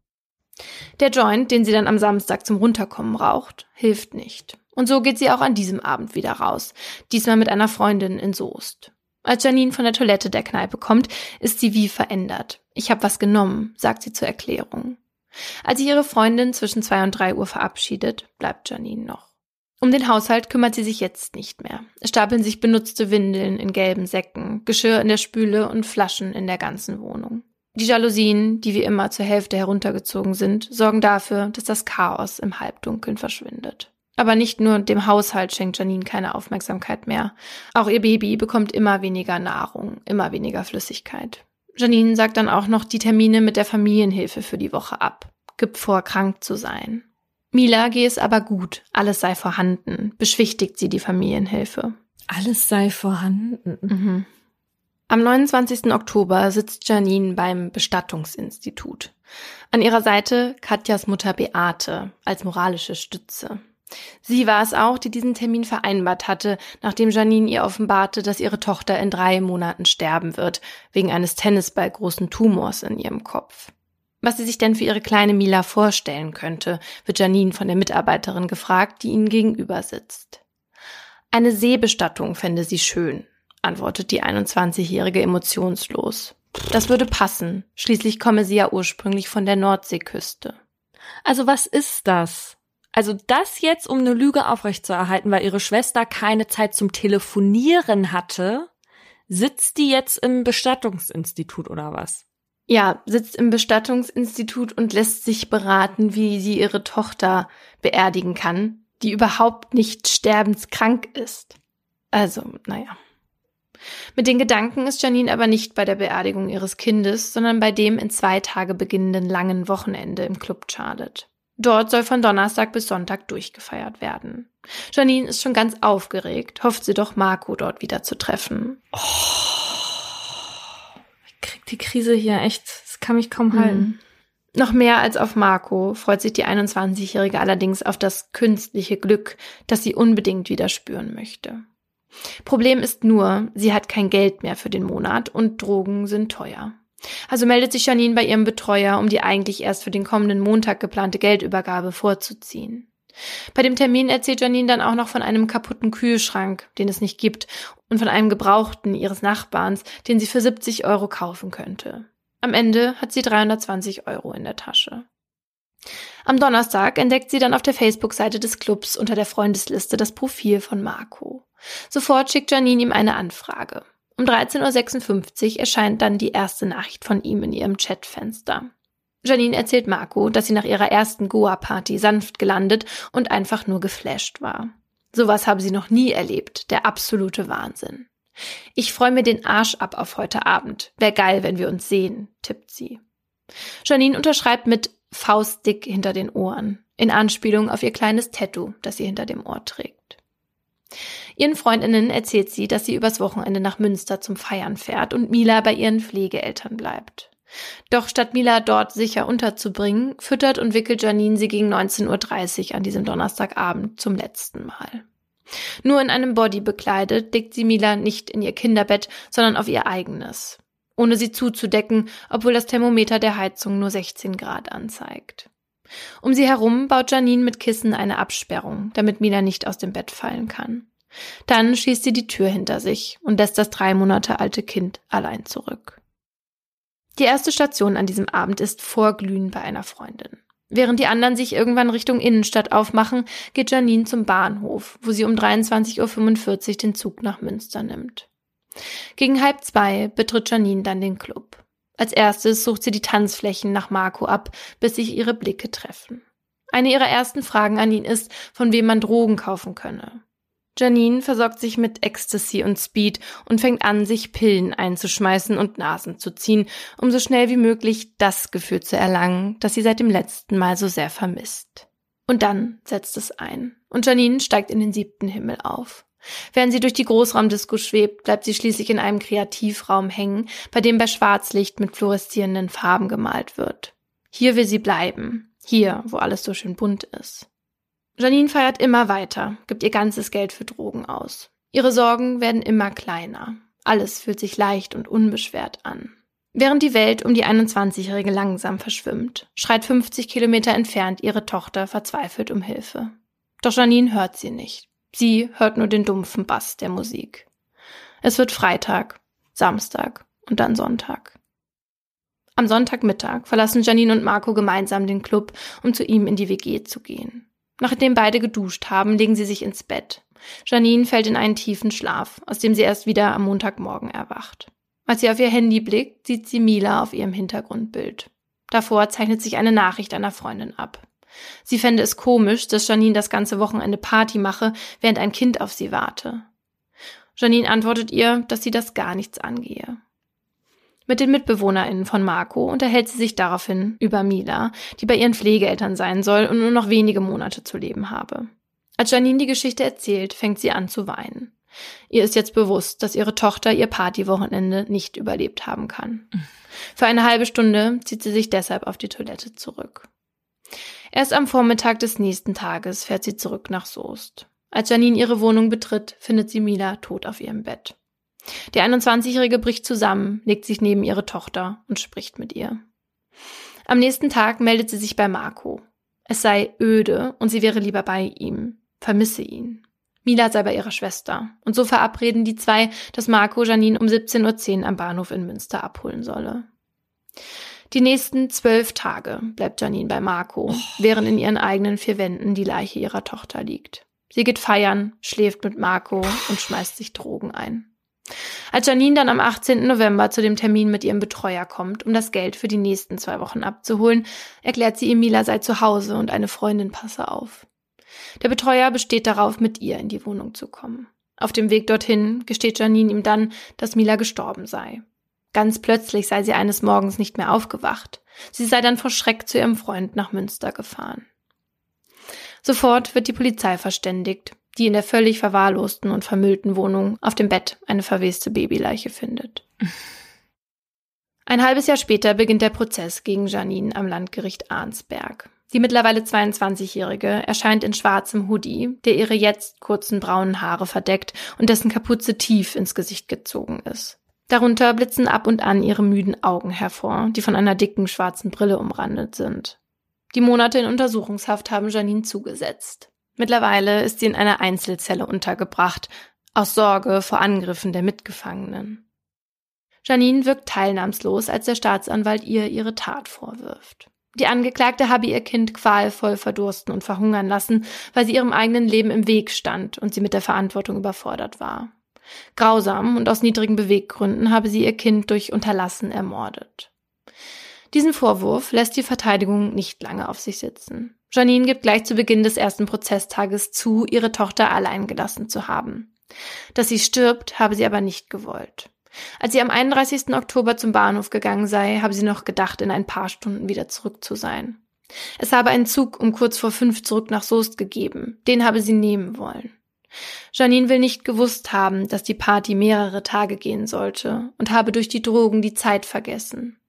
A: Der Joint, den sie dann am Samstag zum Runterkommen raucht, hilft nicht. Und so geht sie auch an diesem Abend wieder raus, diesmal mit einer Freundin in Soest. Als Janine von der Toilette der Kneipe kommt, ist sie wie verändert. Ich habe was genommen, sagt sie zur Erklärung. Als sie ihre Freundin zwischen zwei und drei Uhr verabschiedet, bleibt Janine noch. Um den Haushalt kümmert sie sich jetzt nicht mehr. Es stapeln sich benutzte Windeln in gelben Säcken, Geschirr in der Spüle und Flaschen in der ganzen Wohnung. Die Jalousien, die wie immer zur Hälfte heruntergezogen sind, sorgen dafür, dass das Chaos im Halbdunkeln verschwindet. Aber nicht nur dem Haushalt schenkt Janine keine Aufmerksamkeit mehr. Auch ihr Baby bekommt immer weniger Nahrung, immer weniger Flüssigkeit. Janine sagt dann auch noch die Termine mit der Familienhilfe für die Woche ab, gibt vor, krank zu sein. Mila gehe es aber gut, alles sei vorhanden, beschwichtigt sie die Familienhilfe.
B: Alles sei vorhanden.
A: Mhm. Am 29. Oktober sitzt Janine beim Bestattungsinstitut. An ihrer Seite Katjas Mutter Beate als moralische Stütze. Sie war es auch, die diesen Termin vereinbart hatte, nachdem Janine ihr offenbarte, dass ihre Tochter in drei Monaten sterben wird, wegen eines tennisballgroßen Tumors in ihrem Kopf. Was sie sich denn für ihre kleine Mila vorstellen könnte, wird Janine von der Mitarbeiterin gefragt, die ihnen gegenüber sitzt. Eine Seebestattung fände sie schön, antwortet die 21-Jährige emotionslos. Das würde passen. Schließlich komme sie ja ursprünglich von der Nordseeküste.
B: Also was ist das? Also das jetzt, um eine Lüge aufrechtzuerhalten, weil ihre Schwester keine Zeit zum Telefonieren hatte, sitzt die jetzt im Bestattungsinstitut oder was?
A: Ja, sitzt im Bestattungsinstitut und lässt sich beraten, wie sie ihre Tochter beerdigen kann, die überhaupt nicht sterbenskrank ist. Also, naja. Mit den Gedanken ist Janine aber nicht bei der Beerdigung ihres Kindes, sondern bei dem in zwei Tage beginnenden langen Wochenende im Club Charlotte. Dort soll von Donnerstag bis Sonntag durchgefeiert werden. Janine ist schon ganz aufgeregt, hofft sie doch Marco dort wieder zu treffen. Oh,
B: ich krieg die Krise hier echt, das kann mich kaum halten. Mhm.
A: Noch mehr als auf Marco freut sich die 21-Jährige allerdings auf das künstliche Glück, das sie unbedingt wieder spüren möchte. Problem ist nur, sie hat kein Geld mehr für den Monat und Drogen sind teuer. Also meldet sich Janine bei ihrem Betreuer, um die eigentlich erst für den kommenden Montag geplante Geldübergabe vorzuziehen. Bei dem Termin erzählt Janine dann auch noch von einem kaputten Kühlschrank, den es nicht gibt, und von einem gebrauchten ihres Nachbarns, den sie für 70 Euro kaufen könnte. Am Ende hat sie 320 Euro in der Tasche. Am Donnerstag entdeckt sie dann auf der Facebook-Seite des Clubs unter der Freundesliste das Profil von Marco. Sofort schickt Janine ihm eine Anfrage. Um 13.56 Uhr erscheint dann die erste Nachricht von ihm in ihrem Chatfenster. Janine erzählt Marco, dass sie nach ihrer ersten Goa-Party sanft gelandet und einfach nur geflasht war. Sowas habe sie noch nie erlebt, der absolute Wahnsinn. Ich freue mir den Arsch ab auf heute Abend. Wär geil, wenn wir uns sehen, tippt sie. Janine unterschreibt mit Faustdick hinter den Ohren, in Anspielung auf ihr kleines Tattoo, das sie hinter dem Ohr trägt. Ihren Freundinnen erzählt sie, dass sie übers Wochenende nach Münster zum Feiern fährt und Mila bei ihren Pflegeeltern bleibt. Doch statt Mila dort sicher unterzubringen, füttert und wickelt Janine sie gegen 19.30 Uhr an diesem Donnerstagabend zum letzten Mal. Nur in einem Body bekleidet, legt sie Mila nicht in ihr Kinderbett, sondern auf ihr eigenes. Ohne sie zuzudecken, obwohl das Thermometer der Heizung nur 16 Grad anzeigt. Um sie herum baut Janine mit Kissen eine Absperrung, damit Mila nicht aus dem Bett fallen kann. Dann schießt sie die Tür hinter sich und lässt das drei Monate alte Kind allein zurück. Die erste Station an diesem Abend ist Vorglühen bei einer Freundin. Während die anderen sich irgendwann Richtung Innenstadt aufmachen, geht Janine zum Bahnhof, wo sie um 23.45 Uhr den Zug nach Münster nimmt. Gegen halb zwei betritt Janine dann den Club. Als erstes sucht sie die Tanzflächen nach Marco ab, bis sich ihre Blicke treffen. Eine ihrer ersten Fragen an ihn ist, von wem man Drogen kaufen könne. Janine versorgt sich mit Ecstasy und Speed und fängt an, sich Pillen einzuschmeißen und Nasen zu ziehen, um so schnell wie möglich das Gefühl zu erlangen, das sie seit dem letzten Mal so sehr vermisst. Und dann setzt es ein. Und Janine steigt in den siebten Himmel auf. Während sie durch die Großraumdisco schwebt, bleibt sie schließlich in einem Kreativraum hängen, bei dem bei Schwarzlicht mit fluoreszierenden Farben gemalt wird. Hier will sie bleiben. Hier, wo alles so schön bunt ist. Janine feiert immer weiter, gibt ihr ganzes Geld für Drogen aus. Ihre Sorgen werden immer kleiner. Alles fühlt sich leicht und unbeschwert an. Während die Welt um die 21-Jährige langsam verschwimmt, schreit 50 Kilometer entfernt ihre Tochter verzweifelt um Hilfe. Doch Janine hört sie nicht. Sie hört nur den dumpfen Bass der Musik. Es wird Freitag, Samstag und dann Sonntag. Am Sonntagmittag verlassen Janine und Marco gemeinsam den Club, um zu ihm in die WG zu gehen. Nachdem beide geduscht haben, legen sie sich ins Bett. Janine fällt in einen tiefen Schlaf, aus dem sie erst wieder am Montagmorgen erwacht. Als sie auf ihr Handy blickt, sieht sie Mila auf ihrem Hintergrundbild. Davor zeichnet sich eine Nachricht einer Freundin ab. Sie fände es komisch, dass Janine das ganze Wochenende Party mache, während ein Kind auf sie warte. Janine antwortet ihr, dass sie das gar nichts angehe. Mit den MitbewohnerInnen von Marco unterhält sie sich daraufhin über Mila, die bei ihren Pflegeeltern sein soll und nur noch wenige Monate zu leben habe. Als Janine die Geschichte erzählt, fängt sie an zu weinen. Ihr ist jetzt bewusst, dass ihre Tochter ihr Partywochenende nicht überlebt haben kann. Für eine halbe Stunde zieht sie sich deshalb auf die Toilette zurück. Erst am Vormittag des nächsten Tages fährt sie zurück nach Soest. Als Janine ihre Wohnung betritt, findet sie Mila tot auf ihrem Bett. Der 21-Jährige bricht zusammen, legt sich neben ihre Tochter und spricht mit ihr. Am nächsten Tag meldet sie sich bei Marco. Es sei öde und sie wäre lieber bei ihm, vermisse ihn. Mila sei bei ihrer Schwester. Und so verabreden die zwei, dass Marco Janine um 17.10 Uhr am Bahnhof in Münster abholen solle. Die nächsten zwölf Tage bleibt Janine bei Marco, oh. während in ihren eigenen vier Wänden die Leiche ihrer Tochter liegt. Sie geht feiern, schläft mit Marco und schmeißt sich Drogen ein. Als Janine dann am 18. November zu dem Termin mit ihrem Betreuer kommt, um das Geld für die nächsten zwei Wochen abzuholen, erklärt sie Emila sei zu Hause und eine Freundin passe auf. Der Betreuer besteht darauf, mit ihr in die Wohnung zu kommen. Auf dem Weg dorthin gesteht Janine ihm dann, dass Mila gestorben sei. Ganz plötzlich sei sie eines Morgens nicht mehr aufgewacht. Sie sei dann vor Schreck zu ihrem Freund nach Münster gefahren. Sofort wird die Polizei verständigt, die in der völlig verwahrlosten und vermüllten Wohnung auf dem Bett eine verweste Babyleiche findet. Ein halbes Jahr später beginnt der Prozess gegen Janine am Landgericht Arnsberg. Die mittlerweile 22-Jährige erscheint in schwarzem Hoodie, der ihre jetzt kurzen braunen Haare verdeckt und dessen Kapuze tief ins Gesicht gezogen ist. Darunter blitzen ab und an ihre müden Augen hervor, die von einer dicken schwarzen Brille umrandet sind. Die Monate in Untersuchungshaft haben Janine zugesetzt. Mittlerweile ist sie in einer Einzelzelle untergebracht, aus Sorge vor Angriffen der Mitgefangenen. Janine wirkt teilnahmslos, als der Staatsanwalt ihr ihre Tat vorwirft. Die Angeklagte habe ihr Kind qualvoll verdursten und verhungern lassen, weil sie ihrem eigenen Leben im Weg stand und sie mit der Verantwortung überfordert war. Grausam und aus niedrigen Beweggründen habe sie ihr Kind durch Unterlassen ermordet. Diesen Vorwurf lässt die Verteidigung nicht lange auf sich sitzen. Janine gibt gleich zu Beginn des ersten Prozesstages zu, ihre Tochter allein gelassen zu haben. Dass sie stirbt, habe sie aber nicht gewollt. Als sie am 31. Oktober zum Bahnhof gegangen sei, habe sie noch gedacht, in ein paar Stunden wieder zurück zu sein. Es habe einen Zug um kurz vor fünf zurück nach Soest gegeben. Den habe sie nehmen wollen. Janine will nicht gewusst haben, dass die Party mehrere Tage gehen sollte und habe durch die Drogen die Zeit vergessen.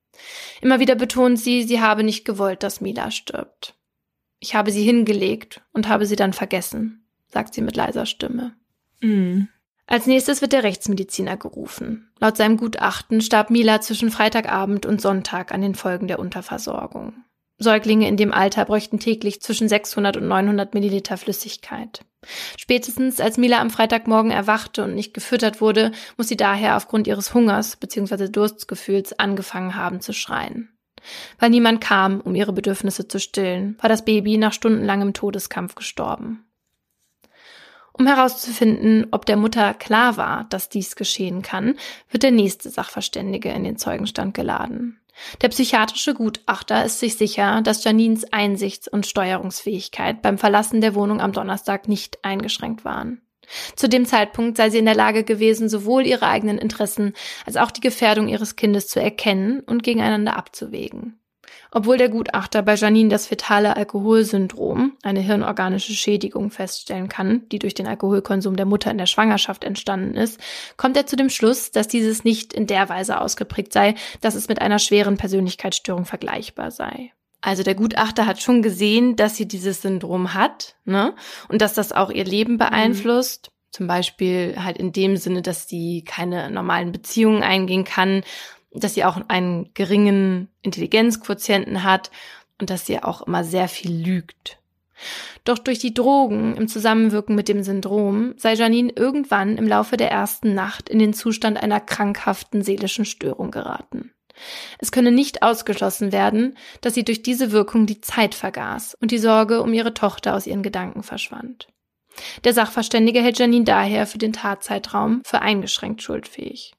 A: Immer wieder betont sie, sie habe nicht gewollt, dass Mila stirbt. Ich habe sie hingelegt und habe sie dann vergessen, sagt sie mit leiser Stimme. Mm. Als nächstes wird der Rechtsmediziner gerufen. Laut seinem Gutachten starb Mila zwischen Freitagabend und Sonntag an den Folgen der Unterversorgung. Säuglinge in dem Alter bräuchten täglich zwischen 600 und 900 Milliliter Flüssigkeit. Spätestens als Mila am Freitagmorgen erwachte und nicht gefüttert wurde, muss sie daher aufgrund ihres Hungers bzw. Durstgefühls angefangen haben zu schreien. Weil niemand kam, um ihre Bedürfnisse zu stillen, war das Baby nach stundenlangem Todeskampf gestorben. Um herauszufinden, ob der Mutter klar war, dass dies geschehen kann, wird der nächste Sachverständige in den Zeugenstand geladen. Der psychiatrische Gutachter ist sich sicher, dass Janines Einsichts- und Steuerungsfähigkeit beim Verlassen der Wohnung am Donnerstag nicht eingeschränkt waren. Zu dem Zeitpunkt sei sie in der Lage gewesen, sowohl ihre eigenen Interessen als auch die Gefährdung ihres Kindes zu erkennen und gegeneinander abzuwägen. Obwohl der Gutachter bei Janine das fetale Alkoholsyndrom, eine hirnorganische Schädigung, feststellen kann, die durch den Alkoholkonsum der Mutter in der Schwangerschaft entstanden ist, kommt er zu dem Schluss, dass dieses nicht in der Weise ausgeprägt sei, dass es mit einer schweren Persönlichkeitsstörung vergleichbar sei. Also der Gutachter hat schon gesehen, dass sie dieses Syndrom hat, ne? Und dass das auch ihr Leben beeinflusst. Mhm. Zum Beispiel halt in dem Sinne, dass sie keine normalen Beziehungen eingehen kann, dass sie auch einen geringen Intelligenzquotienten hat und dass sie auch immer sehr viel lügt. Doch durch die Drogen im Zusammenwirken mit dem Syndrom sei Janine irgendwann im Laufe der ersten Nacht in den Zustand einer krankhaften seelischen Störung geraten. Es könne nicht ausgeschlossen werden, dass sie durch diese Wirkung die Zeit vergaß und die Sorge um ihre Tochter aus ihren Gedanken verschwand. Der Sachverständige hält Janine daher für den Tatzeitraum für eingeschränkt schuldfähig.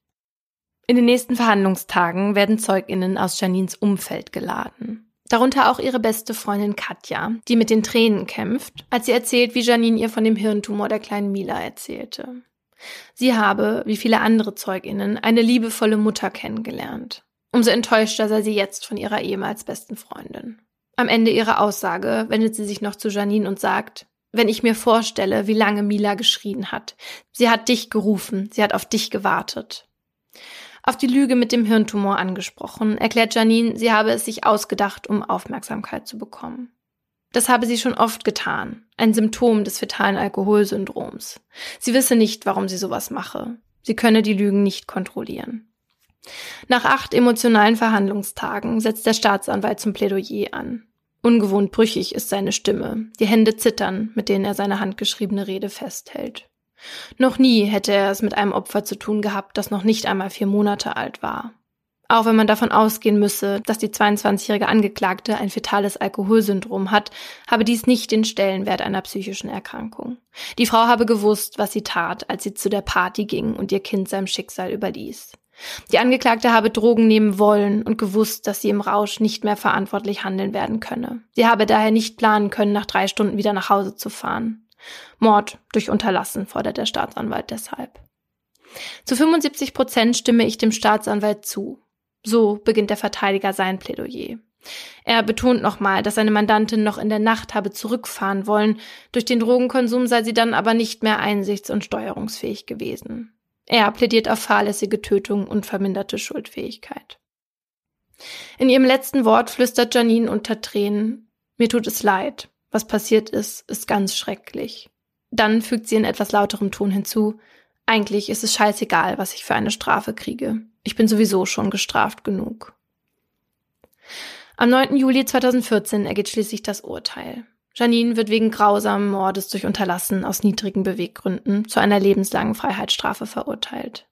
A: In den nächsten Verhandlungstagen werden Zeuginnen aus Janines Umfeld geladen. Darunter auch ihre beste Freundin Katja, die mit den Tränen kämpft, als sie erzählt, wie Janine ihr von dem Hirntumor der kleinen Mila erzählte. Sie habe, wie viele andere Zeuginnen, eine liebevolle Mutter kennengelernt. Umso enttäuschter sei sie jetzt von ihrer ehemals besten Freundin. Am Ende ihrer Aussage wendet sie sich noch zu Janine und sagt, wenn ich mir vorstelle, wie lange Mila geschrien hat. Sie hat dich gerufen, sie hat auf dich gewartet. Auf die Lüge mit dem Hirntumor angesprochen, erklärt Janine, sie habe es sich ausgedacht, um Aufmerksamkeit zu bekommen. Das habe sie schon oft getan, ein Symptom des fetalen Alkoholsyndroms. Sie wisse nicht, warum sie sowas mache. Sie könne die Lügen nicht kontrollieren. Nach acht emotionalen Verhandlungstagen setzt der Staatsanwalt zum Plädoyer an. Ungewohnt brüchig ist seine Stimme, die Hände zittern, mit denen er seine handgeschriebene Rede festhält. Noch nie hätte er es mit einem Opfer zu tun gehabt, das noch nicht einmal vier Monate alt war. Auch wenn man davon ausgehen müsse, dass die 22-jährige Angeklagte ein fetales Alkoholsyndrom hat, habe dies nicht den Stellenwert einer psychischen Erkrankung. Die Frau habe gewusst, was sie tat, als sie zu der Party ging und ihr Kind seinem Schicksal überließ. Die Angeklagte habe Drogen nehmen wollen und gewusst, dass sie im Rausch nicht mehr verantwortlich handeln werden könne. Sie habe daher nicht planen können, nach drei Stunden wieder nach Hause zu fahren. Mord durch Unterlassen fordert der Staatsanwalt deshalb. Zu 75 Prozent stimme ich dem Staatsanwalt zu. So beginnt der Verteidiger sein Plädoyer. Er betont nochmal, dass seine Mandantin noch in der Nacht habe zurückfahren wollen, durch den Drogenkonsum sei sie dann aber nicht mehr einsichts- und steuerungsfähig gewesen. Er plädiert auf fahrlässige Tötung und verminderte Schuldfähigkeit. In ihrem letzten Wort flüstert Janine unter Tränen, mir tut es leid, was passiert ist, ist ganz schrecklich. Dann fügt sie in etwas lauterem Ton hinzu, eigentlich ist es scheißegal, was ich für eine Strafe kriege. Ich bin sowieso schon gestraft genug. Am 9. Juli 2014 ergeht schließlich das Urteil. Janine wird wegen grausamen Mordes durch Unterlassen aus niedrigen Beweggründen zu einer lebenslangen Freiheitsstrafe verurteilt.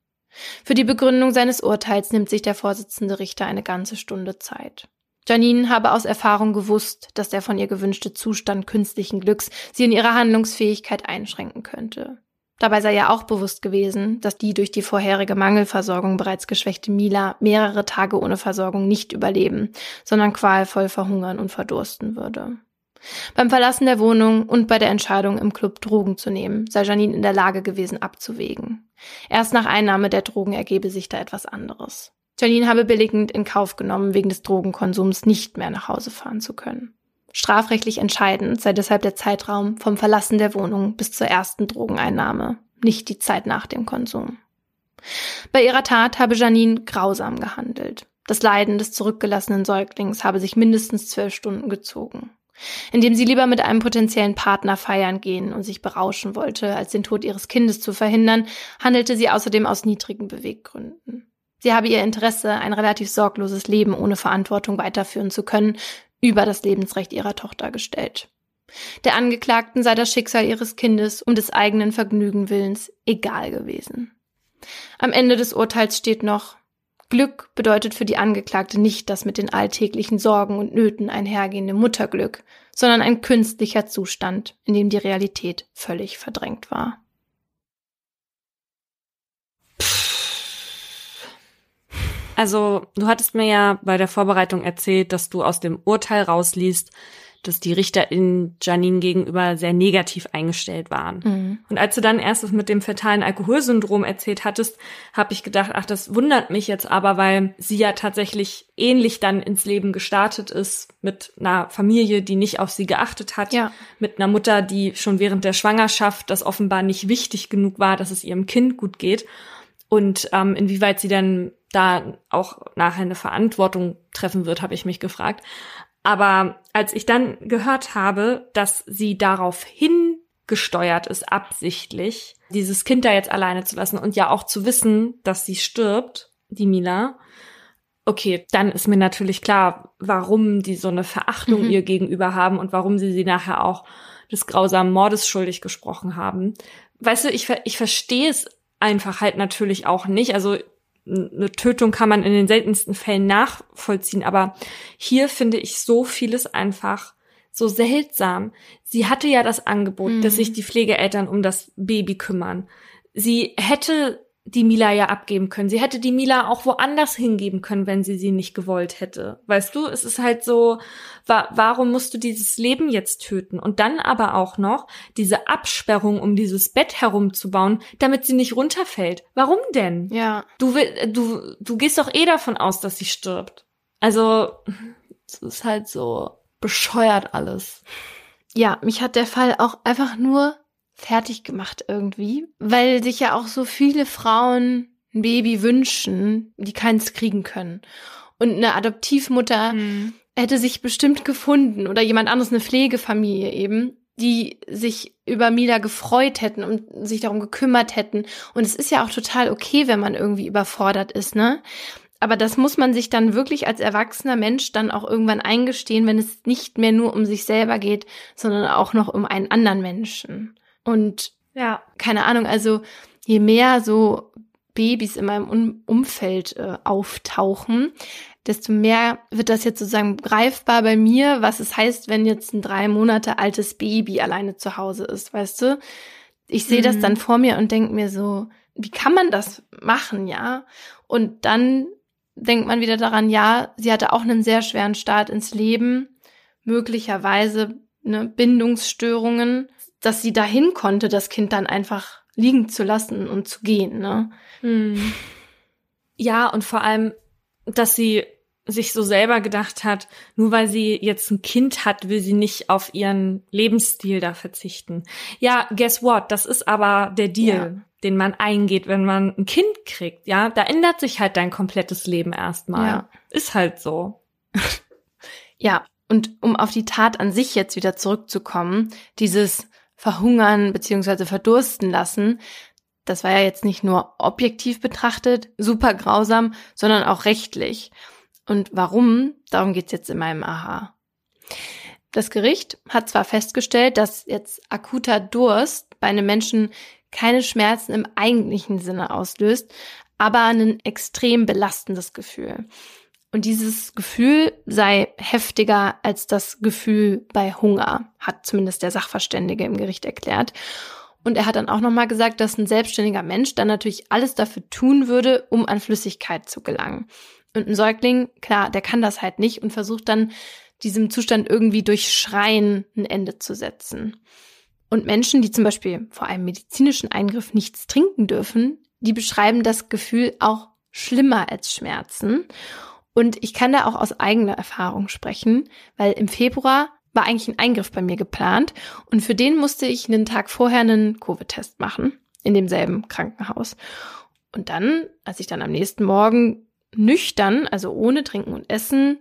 A: Für die Begründung seines Urteils nimmt sich der Vorsitzende Richter eine ganze Stunde Zeit. Janine habe aus Erfahrung gewusst, dass der von ihr gewünschte Zustand künstlichen Glücks sie in ihrer Handlungsfähigkeit einschränken könnte. Dabei sei ja auch bewusst gewesen, dass die durch die vorherige Mangelversorgung bereits geschwächte Mila mehrere Tage ohne Versorgung nicht überleben, sondern qualvoll verhungern und verdursten würde. Beim Verlassen der Wohnung und bei der Entscheidung, im Club Drogen zu nehmen, sei Janine in der Lage gewesen, abzuwägen. Erst nach Einnahme der Drogen ergebe sich da etwas anderes. Janine habe billigend in Kauf genommen, wegen des Drogenkonsums nicht mehr nach Hause fahren zu können. Strafrechtlich entscheidend sei deshalb der Zeitraum vom Verlassen der Wohnung bis zur ersten Drogeneinnahme, nicht die Zeit nach dem Konsum. Bei ihrer Tat habe Janine grausam gehandelt. Das Leiden des zurückgelassenen Säuglings habe sich mindestens zwölf Stunden gezogen. Indem sie lieber mit einem potenziellen Partner feiern gehen und sich berauschen wollte, als den Tod ihres Kindes zu verhindern, handelte sie außerdem aus niedrigen Beweggründen. Sie habe ihr Interesse, ein relativ sorgloses Leben ohne Verantwortung weiterführen zu können, über das Lebensrecht ihrer Tochter gestellt. Der Angeklagten sei das Schicksal ihres Kindes um des eigenen Vergnügen willens egal gewesen. Am Ende des Urteils steht noch, Glück bedeutet für die Angeklagte nicht das mit den alltäglichen Sorgen und Nöten einhergehende Mutterglück, sondern ein künstlicher Zustand, in dem die Realität völlig verdrängt war.
B: Also, du hattest mir ja bei der Vorbereitung erzählt, dass du aus dem Urteil rausliest, dass die Richter in Janine gegenüber sehr negativ eingestellt waren. Mhm. Und als du dann erst mit dem fetalen Alkoholsyndrom erzählt hattest, habe ich gedacht, ach, das wundert mich jetzt aber, weil sie ja tatsächlich ähnlich dann ins Leben gestartet ist mit einer Familie, die nicht auf sie geachtet hat,
A: ja.
B: mit einer Mutter, die schon während der Schwangerschaft das offenbar nicht wichtig genug war, dass es ihrem Kind gut geht und ähm, inwieweit sie dann da auch nachher eine Verantwortung treffen wird, habe ich mich gefragt. Aber als ich dann gehört habe, dass sie darauf hingesteuert ist, absichtlich, dieses Kind da jetzt alleine zu lassen und ja auch zu wissen, dass sie stirbt, die Mila, okay, dann ist mir natürlich klar, warum die so eine Verachtung mhm. ihr gegenüber haben und warum sie sie nachher auch des grausamen Mordes schuldig gesprochen haben. Weißt du, ich, ich verstehe es einfach halt natürlich auch nicht. Also eine Tötung kann man in den seltensten Fällen nachvollziehen, aber hier finde ich so vieles einfach so seltsam. Sie hatte ja das Angebot, mhm. dass sich die Pflegeeltern um das Baby kümmern. Sie hätte die Mila ja abgeben können. Sie hätte die Mila auch woanders hingeben können, wenn sie sie nicht gewollt hätte. Weißt du, es ist halt so, wa warum musst du dieses Leben jetzt töten? Und dann aber auch noch diese Absperrung um dieses Bett herumzubauen, damit sie nicht runterfällt. Warum denn?
A: Ja.
B: Du will, du, du gehst doch eh davon aus, dass sie stirbt. Also, es ist halt so bescheuert alles.
A: Ja, mich hat der Fall auch einfach nur fertig gemacht irgendwie, weil sich ja auch so viele Frauen ein Baby wünschen, die keins kriegen können. Und eine Adoptivmutter mhm. hätte sich bestimmt gefunden oder jemand anderes, eine Pflegefamilie eben, die sich über Mila gefreut hätten und sich darum gekümmert hätten. Und es ist ja auch total okay, wenn man irgendwie überfordert ist, ne? Aber das muss man sich dann wirklich als erwachsener Mensch dann auch irgendwann eingestehen, wenn es nicht mehr nur um sich selber geht, sondern auch noch um einen anderen Menschen. Und ja, keine Ahnung, also je mehr so Babys in meinem um Umfeld äh, auftauchen, desto mehr wird das jetzt sozusagen greifbar bei mir, was es heißt, wenn jetzt ein drei Monate altes Baby alleine zu Hause ist, weißt du? Ich sehe mhm. das dann vor mir und denke mir so, wie kann man das machen, ja? Und dann denkt man wieder daran, ja, sie hatte auch einen sehr schweren Start ins Leben, möglicherweise ne, Bindungsstörungen, dass sie dahin konnte, das Kind dann einfach liegen zu lassen und zu gehen, ne?
B: Hm. Ja, und vor allem, dass sie sich so selber gedacht hat, nur weil sie jetzt ein Kind hat, will sie nicht auf ihren Lebensstil da verzichten. Ja, guess what? Das ist aber der Deal, ja. den man eingeht, wenn man ein Kind kriegt. Ja, da ändert sich halt dein komplettes Leben erstmal. Ja. Ist halt so. <laughs>
A: ja, und um auf die Tat an sich jetzt wieder zurückzukommen, dieses Verhungern beziehungsweise verdursten lassen, das war ja jetzt nicht nur objektiv betrachtet super grausam, sondern auch rechtlich. Und warum? Darum geht's jetzt in meinem Aha. Das Gericht hat zwar festgestellt, dass jetzt akuter Durst bei einem Menschen keine Schmerzen im eigentlichen Sinne auslöst, aber ein extrem belastendes Gefühl. Und dieses Gefühl sei heftiger als das Gefühl bei Hunger, hat zumindest der Sachverständige im Gericht erklärt. Und er hat dann auch nochmal gesagt, dass ein selbstständiger Mensch dann natürlich alles dafür tun würde, um an Flüssigkeit zu gelangen. Und ein Säugling, klar, der kann das halt nicht und versucht dann diesem Zustand irgendwie durch Schreien ein Ende zu setzen. Und Menschen, die zum Beispiel vor einem medizinischen Eingriff nichts trinken dürfen, die beschreiben das Gefühl auch schlimmer als Schmerzen. Und ich kann da auch aus eigener Erfahrung sprechen, weil im Februar war eigentlich ein Eingriff bei mir geplant und für den musste ich einen Tag vorher einen Covid-Test machen in demselben Krankenhaus. Und dann, als ich dann am nächsten Morgen nüchtern, also ohne Trinken und Essen,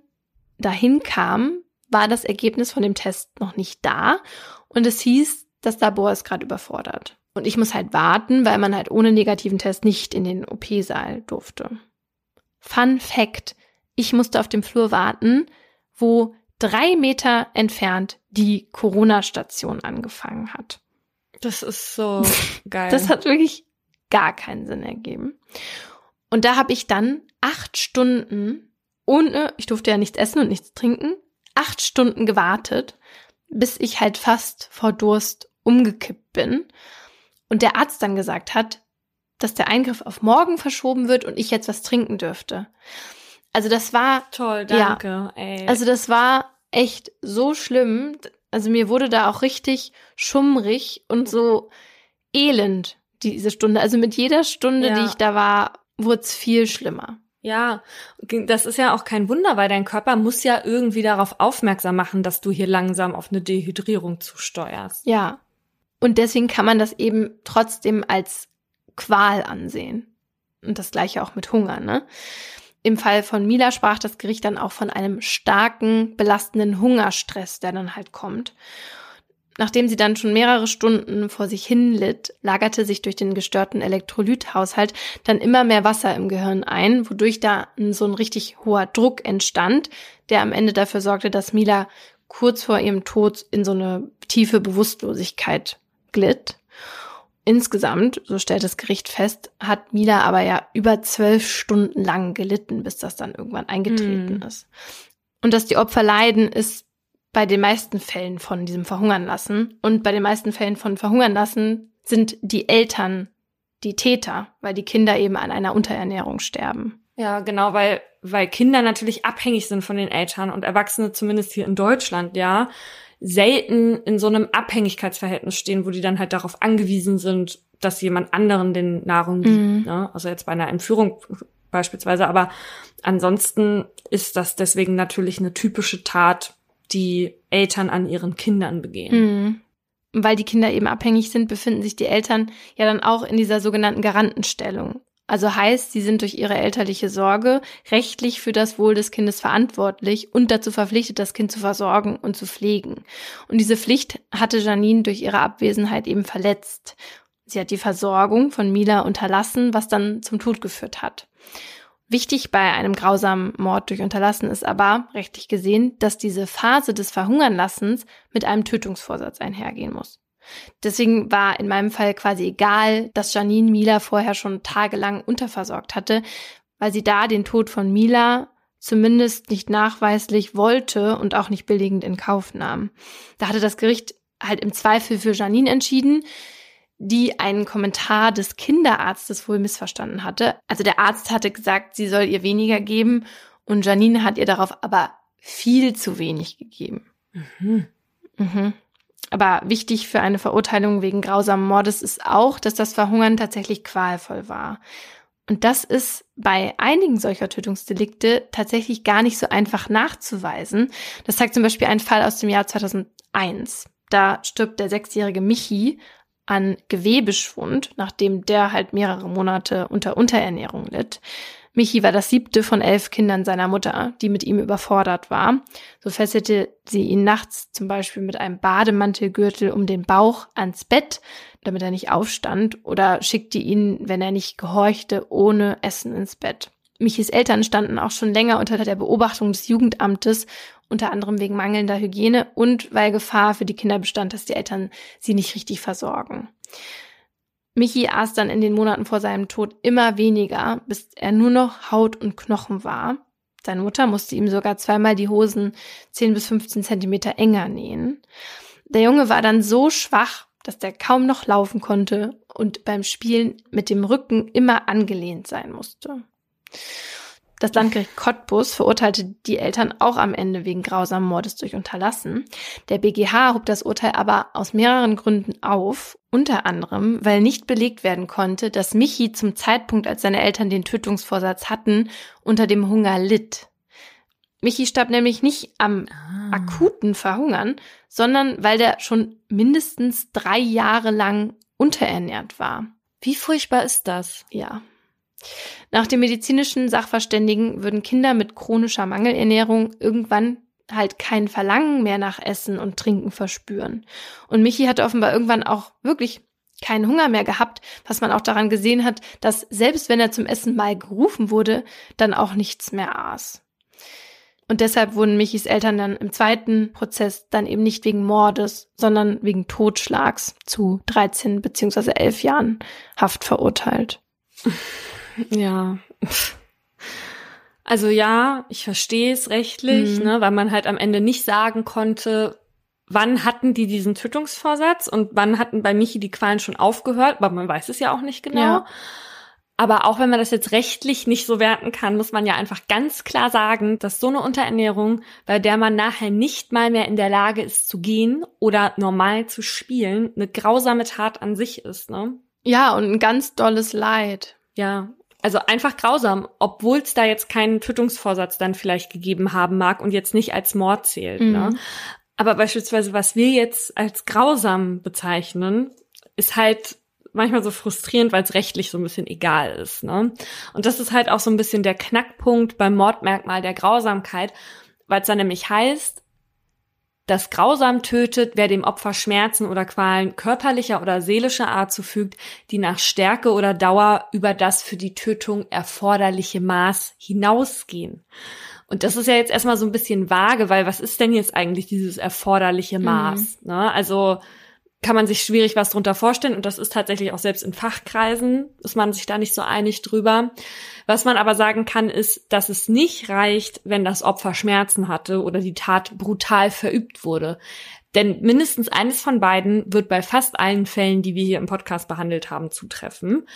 A: dahin kam, war das Ergebnis von dem Test noch nicht da und es hieß, das Labor ist gerade überfordert. Und ich muss halt warten, weil man halt ohne negativen Test nicht in den OP-Saal durfte. Fun Fact. Ich musste auf dem Flur warten, wo drei Meter entfernt die Corona-Station angefangen hat.
B: Das ist so <laughs> geil.
A: Das hat wirklich gar keinen Sinn ergeben. Und da habe ich dann acht Stunden ohne, ich durfte ja nichts essen und nichts trinken, acht Stunden gewartet, bis ich halt fast vor Durst umgekippt bin. Und der Arzt dann gesagt hat, dass der Eingriff auf morgen verschoben wird und ich jetzt was trinken dürfte. Also das war
B: toll, danke. Ja,
A: ey. Also das war echt so schlimm. Also mir wurde da auch richtig schummrig und so elend diese Stunde. Also mit jeder Stunde, ja. die ich da war, wurde es viel schlimmer.
B: Ja, das ist ja auch kein Wunder, weil dein Körper muss ja irgendwie darauf aufmerksam machen, dass du hier langsam auf eine Dehydrierung zusteuerst.
A: Ja. Und deswegen kann man das eben trotzdem als Qual ansehen. Und das gleiche auch mit Hunger, ne? Im Fall von Mila sprach das Gericht dann auch von einem starken, belastenden Hungerstress, der dann halt kommt. Nachdem sie dann schon mehrere Stunden vor sich hin litt, lagerte sich durch den gestörten Elektrolythaushalt dann immer mehr Wasser im Gehirn ein, wodurch da so ein richtig hoher Druck entstand, der am Ende dafür sorgte, dass Mila kurz vor ihrem Tod in so eine tiefe Bewusstlosigkeit glitt. Insgesamt, so stellt das Gericht fest, hat Mila aber ja über zwölf Stunden lang gelitten, bis das dann irgendwann eingetreten mm. ist. Und dass die Opfer leiden, ist bei den meisten Fällen von diesem Verhungern lassen. Und bei den meisten Fällen von Verhungern lassen sind die Eltern die Täter, weil die Kinder eben an einer Unterernährung sterben.
B: Ja, genau, weil, weil Kinder natürlich abhängig sind von den Eltern und Erwachsene zumindest hier in Deutschland, ja, selten in so einem Abhängigkeitsverhältnis stehen, wo die dann halt darauf angewiesen sind, dass jemand anderen den Nahrung gibt. Mhm. Ne? Also jetzt bei einer Entführung beispielsweise, aber ansonsten ist das deswegen natürlich eine typische Tat, die Eltern an ihren Kindern begehen.
A: Mhm. Weil die Kinder eben abhängig sind, befinden sich die Eltern ja dann auch in dieser sogenannten Garantenstellung. Also heißt, sie sind durch ihre elterliche Sorge rechtlich für das Wohl des Kindes verantwortlich und dazu verpflichtet, das Kind zu versorgen und zu pflegen. Und diese Pflicht hatte Janine durch ihre Abwesenheit eben verletzt. Sie hat die Versorgung von Mila unterlassen, was dann zum Tod geführt hat. Wichtig bei einem grausamen Mord durch Unterlassen ist aber, rechtlich gesehen, dass diese Phase des Verhungernlassens mit einem Tötungsvorsatz einhergehen muss. Deswegen war in meinem Fall quasi egal, dass Janine Mila vorher schon tagelang unterversorgt hatte, weil sie da den Tod von Mila zumindest nicht nachweislich wollte und auch nicht billigend in Kauf nahm. Da hatte das Gericht halt im Zweifel für Janine entschieden, die einen Kommentar des Kinderarztes wohl missverstanden hatte. Also der Arzt hatte gesagt, sie soll ihr weniger geben und Janine hat ihr darauf aber viel zu wenig gegeben. Mhm. Mhm. Aber wichtig für eine Verurteilung wegen grausamen Mordes ist auch, dass das Verhungern tatsächlich qualvoll war. Und das ist bei einigen solcher Tötungsdelikte tatsächlich gar nicht so einfach nachzuweisen. Das zeigt zum Beispiel ein Fall aus dem Jahr 2001. Da stirbt der sechsjährige Michi an Gewebeschwund, nachdem der halt mehrere Monate unter Unterernährung litt. Michi war das siebte von elf Kindern seiner Mutter, die mit ihm überfordert war. So fesselte sie ihn nachts zum Beispiel mit einem Bademantelgürtel um den Bauch ans Bett, damit er nicht aufstand, oder schickte ihn, wenn er nicht gehorchte, ohne Essen ins Bett. Michis Eltern standen auch schon länger unter der Beobachtung des Jugendamtes, unter anderem wegen mangelnder Hygiene und weil Gefahr für die Kinder bestand, dass die Eltern sie nicht richtig versorgen. Michi aß dann in den Monaten vor seinem Tod immer weniger, bis er nur noch Haut und Knochen war. Seine Mutter musste ihm sogar zweimal die Hosen 10 bis 15 Zentimeter enger nähen. Der Junge war dann so schwach, dass er kaum noch laufen konnte und beim Spielen mit dem Rücken immer angelehnt sein musste. Das Landgericht Cottbus verurteilte die Eltern auch am Ende wegen grausamen Mordes durch Unterlassen. Der BGH hob das Urteil aber aus mehreren Gründen auf, unter anderem, weil nicht belegt werden konnte, dass Michi zum Zeitpunkt, als seine Eltern den Tötungsvorsatz hatten, unter dem Hunger litt. Michi starb nämlich nicht am ah. akuten Verhungern, sondern weil der schon mindestens drei Jahre lang unterernährt war.
B: Wie furchtbar ist das?
A: Ja. Nach dem medizinischen Sachverständigen würden Kinder mit chronischer Mangelernährung irgendwann halt kein Verlangen mehr nach Essen und Trinken verspüren. Und Michi hatte offenbar irgendwann auch wirklich keinen Hunger mehr gehabt, was man auch daran gesehen hat, dass selbst wenn er zum Essen mal gerufen wurde, dann auch nichts mehr aß. Und deshalb wurden Michis Eltern dann im zweiten Prozess dann eben nicht wegen Mordes, sondern wegen Totschlags zu 13 beziehungsweise 11 Jahren Haft verurteilt.
B: Ja. Also ja, ich verstehe es rechtlich, mhm. ne, weil man halt am Ende nicht sagen konnte, wann hatten die diesen Tötungsvorsatz und wann hatten bei Michi die Qualen schon aufgehört, aber man weiß es ja auch nicht genau. Ja. Aber auch wenn man das jetzt rechtlich nicht so werten kann, muss man ja einfach ganz klar sagen, dass so eine Unterernährung, bei der man nachher nicht mal mehr in der Lage ist zu gehen oder normal zu spielen, eine grausame Tat an sich ist, ne?
A: Ja, und ein ganz dolles Leid.
B: Ja, also einfach grausam, obwohl es da jetzt keinen Tötungsvorsatz dann vielleicht gegeben haben mag und jetzt nicht als Mord zählt. Ne? Mhm. Ne? Aber beispielsweise, was wir jetzt als grausam bezeichnen, ist halt manchmal so frustrierend, weil es rechtlich so ein bisschen egal ist. Ne? Und das ist halt auch so ein bisschen der Knackpunkt beim Mordmerkmal der Grausamkeit, weil es dann nämlich heißt, das grausam tötet, wer dem Opfer Schmerzen oder Qualen körperlicher oder seelischer Art zufügt, die nach Stärke oder Dauer über das für die Tötung erforderliche Maß hinausgehen. Und das ist ja jetzt erstmal so ein bisschen vage, weil was ist denn jetzt eigentlich dieses erforderliche mhm. Maß? Mhm. Ne? Also kann man sich schwierig was drunter vorstellen und das ist tatsächlich auch selbst in Fachkreisen, ist man sich da nicht so einig drüber. Was man aber sagen kann, ist, dass es nicht reicht, wenn das Opfer Schmerzen hatte oder die Tat brutal verübt wurde. Denn mindestens eines von beiden wird bei fast allen Fällen, die wir hier im Podcast behandelt haben, zutreffen.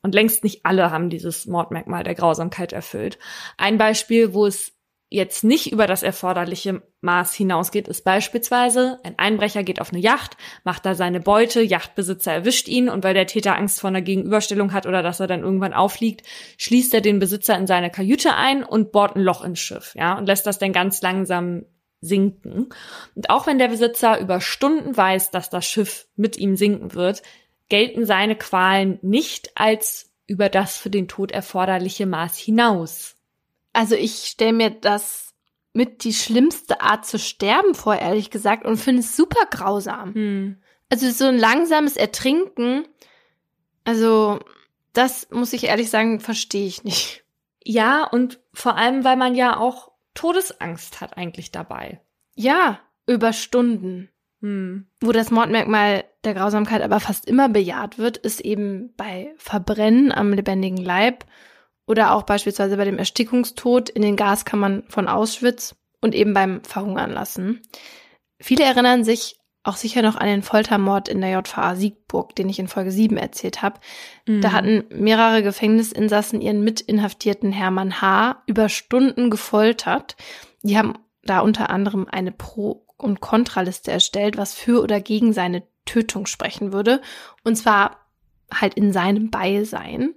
B: Und längst nicht alle haben dieses Mordmerkmal der Grausamkeit erfüllt. Ein Beispiel, wo es jetzt nicht über das erforderliche Maß hinausgeht, ist beispielsweise, ein Einbrecher geht auf eine Yacht, macht da seine Beute, Yachtbesitzer erwischt ihn und weil der Täter Angst vor einer Gegenüberstellung hat oder dass er dann irgendwann aufliegt, schließt er den Besitzer in seine Kajüte ein und bohrt ein Loch ins Schiff, ja, und lässt das dann ganz langsam sinken. Und auch wenn der Besitzer über Stunden weiß, dass das Schiff mit ihm sinken wird, gelten seine Qualen nicht als über das für den Tod erforderliche Maß hinaus.
A: Also ich stelle mir das mit die schlimmste Art zu sterben vor, ehrlich gesagt, und finde es super grausam. Hm. Also so ein langsames Ertrinken, also das muss ich ehrlich sagen, verstehe ich nicht.
B: Ja, und vor allem, weil man ja auch Todesangst hat eigentlich dabei.
A: Ja, über Stunden. Hm. Wo das Mordmerkmal der Grausamkeit aber fast immer bejaht wird, ist eben bei Verbrennen am lebendigen Leib oder auch beispielsweise bei dem Erstickungstod in den Gaskammern von Auschwitz und eben beim Verhungern lassen. Viele erinnern sich auch sicher noch an den Foltermord in der JVA Siegburg, den ich in Folge 7 erzählt habe. Mhm. Da hatten mehrere Gefängnisinsassen ihren Mitinhaftierten Hermann H. über Stunden gefoltert. Die haben da unter anderem eine Pro- und Kontraliste erstellt, was für oder gegen seine Tötung sprechen würde. Und zwar halt in seinem Beisein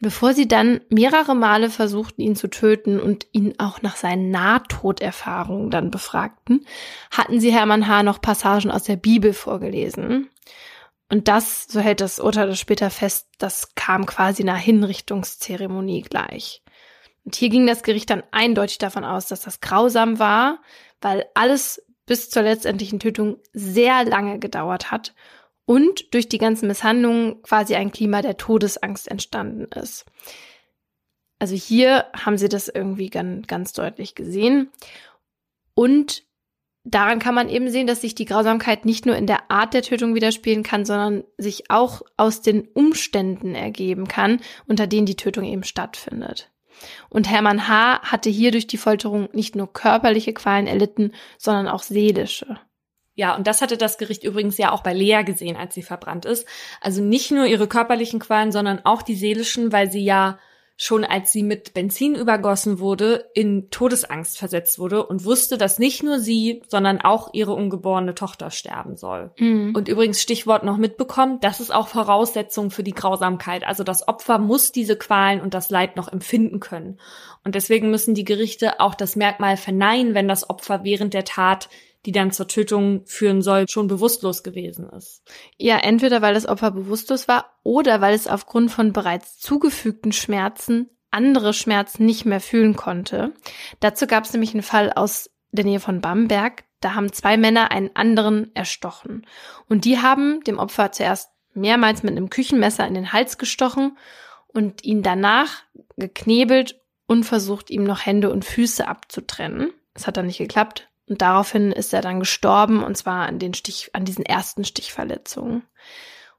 A: bevor sie dann mehrere Male versuchten, ihn zu töten und ihn auch nach seinen Nahtoderfahrungen dann befragten, hatten sie Hermann H. noch Passagen aus der Bibel vorgelesen. Und das, so hält das Urteil später fest, das kam quasi einer Hinrichtungszeremonie gleich. Und hier ging das Gericht dann eindeutig davon aus, dass das grausam war, weil alles bis zur letztendlichen Tötung sehr lange gedauert hat und durch die ganzen Misshandlungen quasi ein Klima der Todesangst entstanden ist. Also hier haben sie das irgendwie ganz, ganz deutlich gesehen. Und daran kann man eben sehen, dass sich die Grausamkeit nicht nur in der Art der Tötung widerspiegeln kann, sondern sich auch aus den Umständen ergeben kann, unter denen die Tötung eben stattfindet. Und Hermann H. hatte hier durch die Folterung nicht nur körperliche Qualen erlitten, sondern auch seelische.
B: Ja, und das hatte das Gericht übrigens ja auch bei Lea gesehen, als sie verbrannt ist. Also nicht nur ihre körperlichen Qualen, sondern auch die seelischen, weil sie ja schon als sie mit Benzin übergossen wurde, in Todesangst versetzt wurde und wusste, dass nicht nur sie, sondern auch ihre ungeborene Tochter sterben soll. Mhm. Und übrigens Stichwort noch mitbekommen, das ist auch Voraussetzung für die Grausamkeit. Also das Opfer muss diese Qualen und das Leid noch empfinden können. Und deswegen müssen die Gerichte auch das Merkmal verneinen, wenn das Opfer während der Tat die dann zur Tötung führen soll, schon bewusstlos gewesen ist.
A: Ja, entweder weil das Opfer bewusstlos war oder weil es aufgrund von bereits zugefügten Schmerzen andere Schmerzen nicht mehr fühlen konnte. Dazu gab es nämlich einen Fall aus der Nähe von Bamberg. Da haben zwei Männer einen anderen erstochen. Und die haben dem Opfer zuerst mehrmals mit einem Küchenmesser in den Hals gestochen und ihn danach geknebelt und versucht, ihm noch Hände und Füße abzutrennen. Das hat dann nicht geklappt. Und daraufhin ist er dann gestorben, und zwar an den Stich, an diesen ersten Stichverletzungen.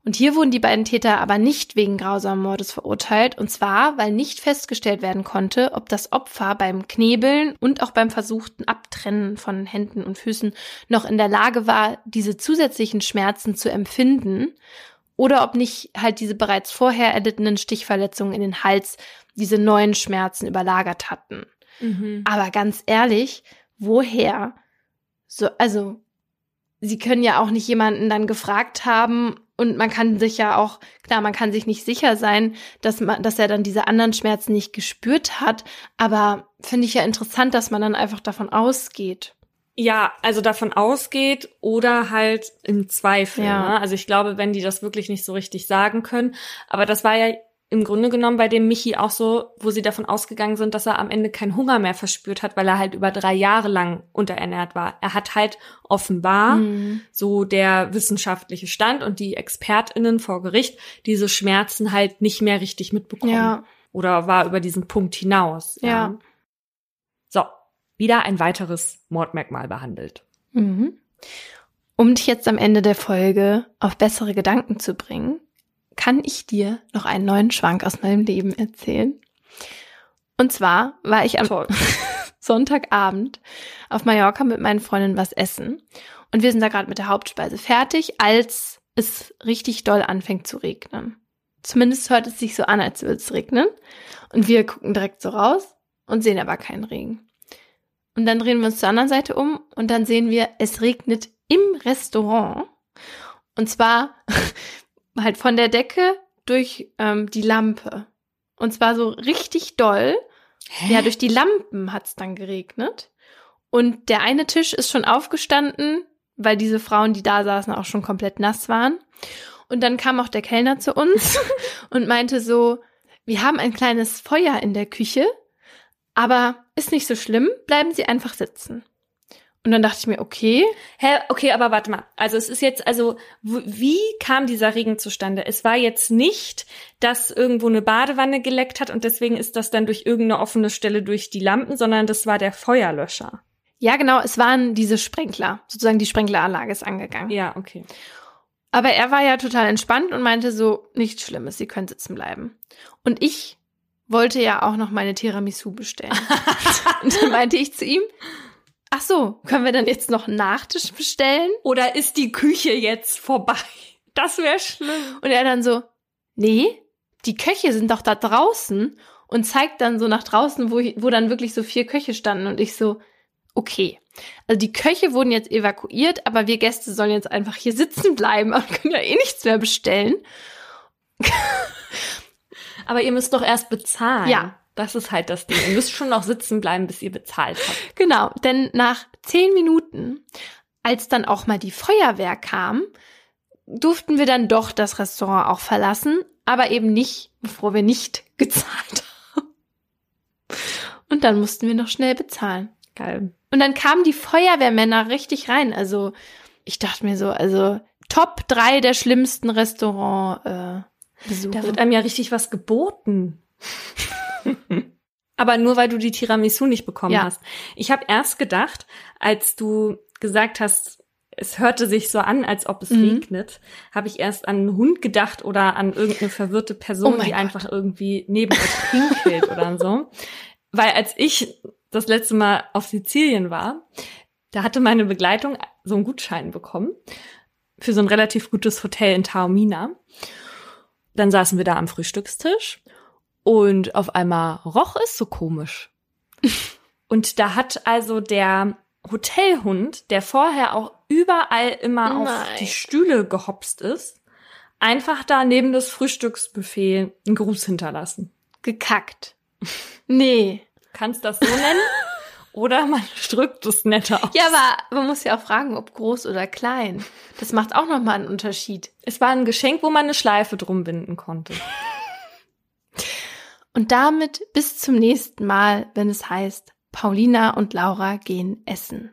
A: Und hier wurden die beiden Täter aber nicht wegen grausamen Mordes verurteilt, und zwar, weil nicht festgestellt werden konnte, ob das Opfer beim Knebeln und auch beim versuchten Abtrennen von Händen und Füßen noch in der Lage war, diese zusätzlichen Schmerzen zu empfinden, oder ob nicht halt diese bereits vorher erlittenen Stichverletzungen in den Hals diese neuen Schmerzen überlagert hatten. Mhm. Aber ganz ehrlich, woher? So, also, sie können ja auch nicht jemanden dann gefragt haben und man kann sich ja auch, klar, man kann sich nicht sicher sein, dass man, dass er dann diese anderen Schmerzen nicht gespürt hat, aber finde ich ja interessant, dass man dann einfach davon ausgeht.
B: Ja, also davon ausgeht oder halt im Zweifel. Ja. Ne? Also ich glaube, wenn die das wirklich nicht so richtig sagen können. Aber das war ja im Grunde genommen bei dem Michi auch so, wo sie davon ausgegangen sind, dass er am Ende keinen Hunger mehr verspürt hat, weil er halt über drei Jahre lang unterernährt war. Er hat halt offenbar mhm. so der wissenschaftliche Stand und die ExpertInnen vor Gericht diese Schmerzen halt nicht mehr richtig mitbekommen. Ja. Oder war über diesen Punkt hinaus.
A: Ja. ja.
B: So, wieder ein weiteres Mordmerkmal behandelt.
A: Mhm. Um dich jetzt am Ende der Folge auf bessere Gedanken zu bringen, kann ich dir noch einen neuen Schwank aus meinem Leben erzählen. Und zwar war ich am <laughs> Sonntagabend auf Mallorca mit meinen Freundinnen was essen. Und wir sind da gerade mit der Hauptspeise fertig, als es richtig doll anfängt zu regnen. Zumindest hört es sich so an, als würde es regnen. Und wir gucken direkt so raus und sehen aber keinen Regen. Und dann drehen wir uns zur anderen Seite um und dann sehen wir, es regnet im Restaurant. Und zwar halt von der Decke durch ähm, die Lampe. Und zwar so richtig doll. Hä? Ja, durch die Lampen hat's dann geregnet. Und der eine Tisch ist schon aufgestanden, weil diese Frauen, die da saßen, auch schon komplett nass waren. Und dann kam auch der Kellner zu uns <laughs> und meinte so, wir haben ein kleines Feuer in der Küche, aber ist nicht so schlimm, bleiben Sie einfach sitzen. Und dann dachte ich mir, okay.
B: Hä, okay, aber warte mal. Also es ist jetzt, also wie kam dieser Regen zustande? Es war jetzt nicht, dass irgendwo eine Badewanne geleckt hat und deswegen ist das dann durch irgendeine offene Stelle durch die Lampen, sondern das war der Feuerlöscher.
A: Ja, genau, es waren diese Sprenkler. Sozusagen die Sprenkleranlage ist angegangen.
B: Ja, okay.
A: Aber er war ja total entspannt und meinte so, nichts Schlimmes, sie können sitzen bleiben. Und ich wollte ja auch noch meine Tiramisu bestellen. <laughs> und dann meinte ich zu ihm, ach so, können wir dann jetzt noch einen Nachtisch bestellen?
B: Oder ist die Küche jetzt vorbei? Das wäre schlimm.
A: Und er dann so, nee, die Köche sind doch da draußen und zeigt dann so nach draußen, wo, wo dann wirklich so vier Köche standen und ich so, okay. Also die Köche wurden jetzt evakuiert, aber wir Gäste sollen jetzt einfach hier sitzen bleiben und können ja eh nichts mehr bestellen.
B: aber ihr müsst doch erst bezahlen.
A: Ja.
B: Das ist halt das Ding. Ihr müsst schon noch sitzen bleiben, bis ihr bezahlt habt.
A: Genau, denn nach zehn Minuten, als dann auch mal die Feuerwehr kam, durften wir dann doch das Restaurant auch verlassen, aber eben nicht, bevor wir nicht <laughs> gezahlt haben. Und dann mussten wir noch schnell bezahlen.
B: Geil.
A: Und dann kamen die Feuerwehrmänner richtig rein. Also ich dachte mir so, also Top drei der schlimmsten Restaurant. Äh, Besuche.
B: Da wird einem ja richtig was geboten. Aber nur weil du die Tiramisu nicht bekommen
A: Ja.
B: hast. Ich habe erst gedacht, als du gesagt hast, es hörte sich so an, als ob es
A: Mhm.
B: regnet, habe ich erst an einen Hund gedacht oder an irgendeine verwirrte Person,
A: Oh
B: die
A: Gott.
B: einfach irgendwie neben euch pinkelt oder so. Weil als ich das letzte Mal auf Sizilien war, da hatte meine Begleitung so einen Gutschein bekommen für so ein relativ gutes Hotel in Taormina. Dann saßen wir da am Frühstückstisch und auf einmal roch es so komisch. <laughs> Und da hat also der Hotelhund, der vorher auch überall immer auf
A: Nein.
B: die Stühle gehopst ist, einfach da neben das Frühstücksbuffet einen Gruß hinterlassen.
A: Gekackt. Nee.
B: Kannst das so nennen? <laughs> Oder man drückt es netter aus.
A: Ja, aber man muss ja auch fragen, ob groß oder klein. Das macht auch nochmal einen Unterschied.
B: Es war ein Geschenk, wo man eine Schleife drum binden konnte. <laughs>
A: Und damit bis zum nächsten Mal, wenn es heißt, Paulina und Laura gehen essen.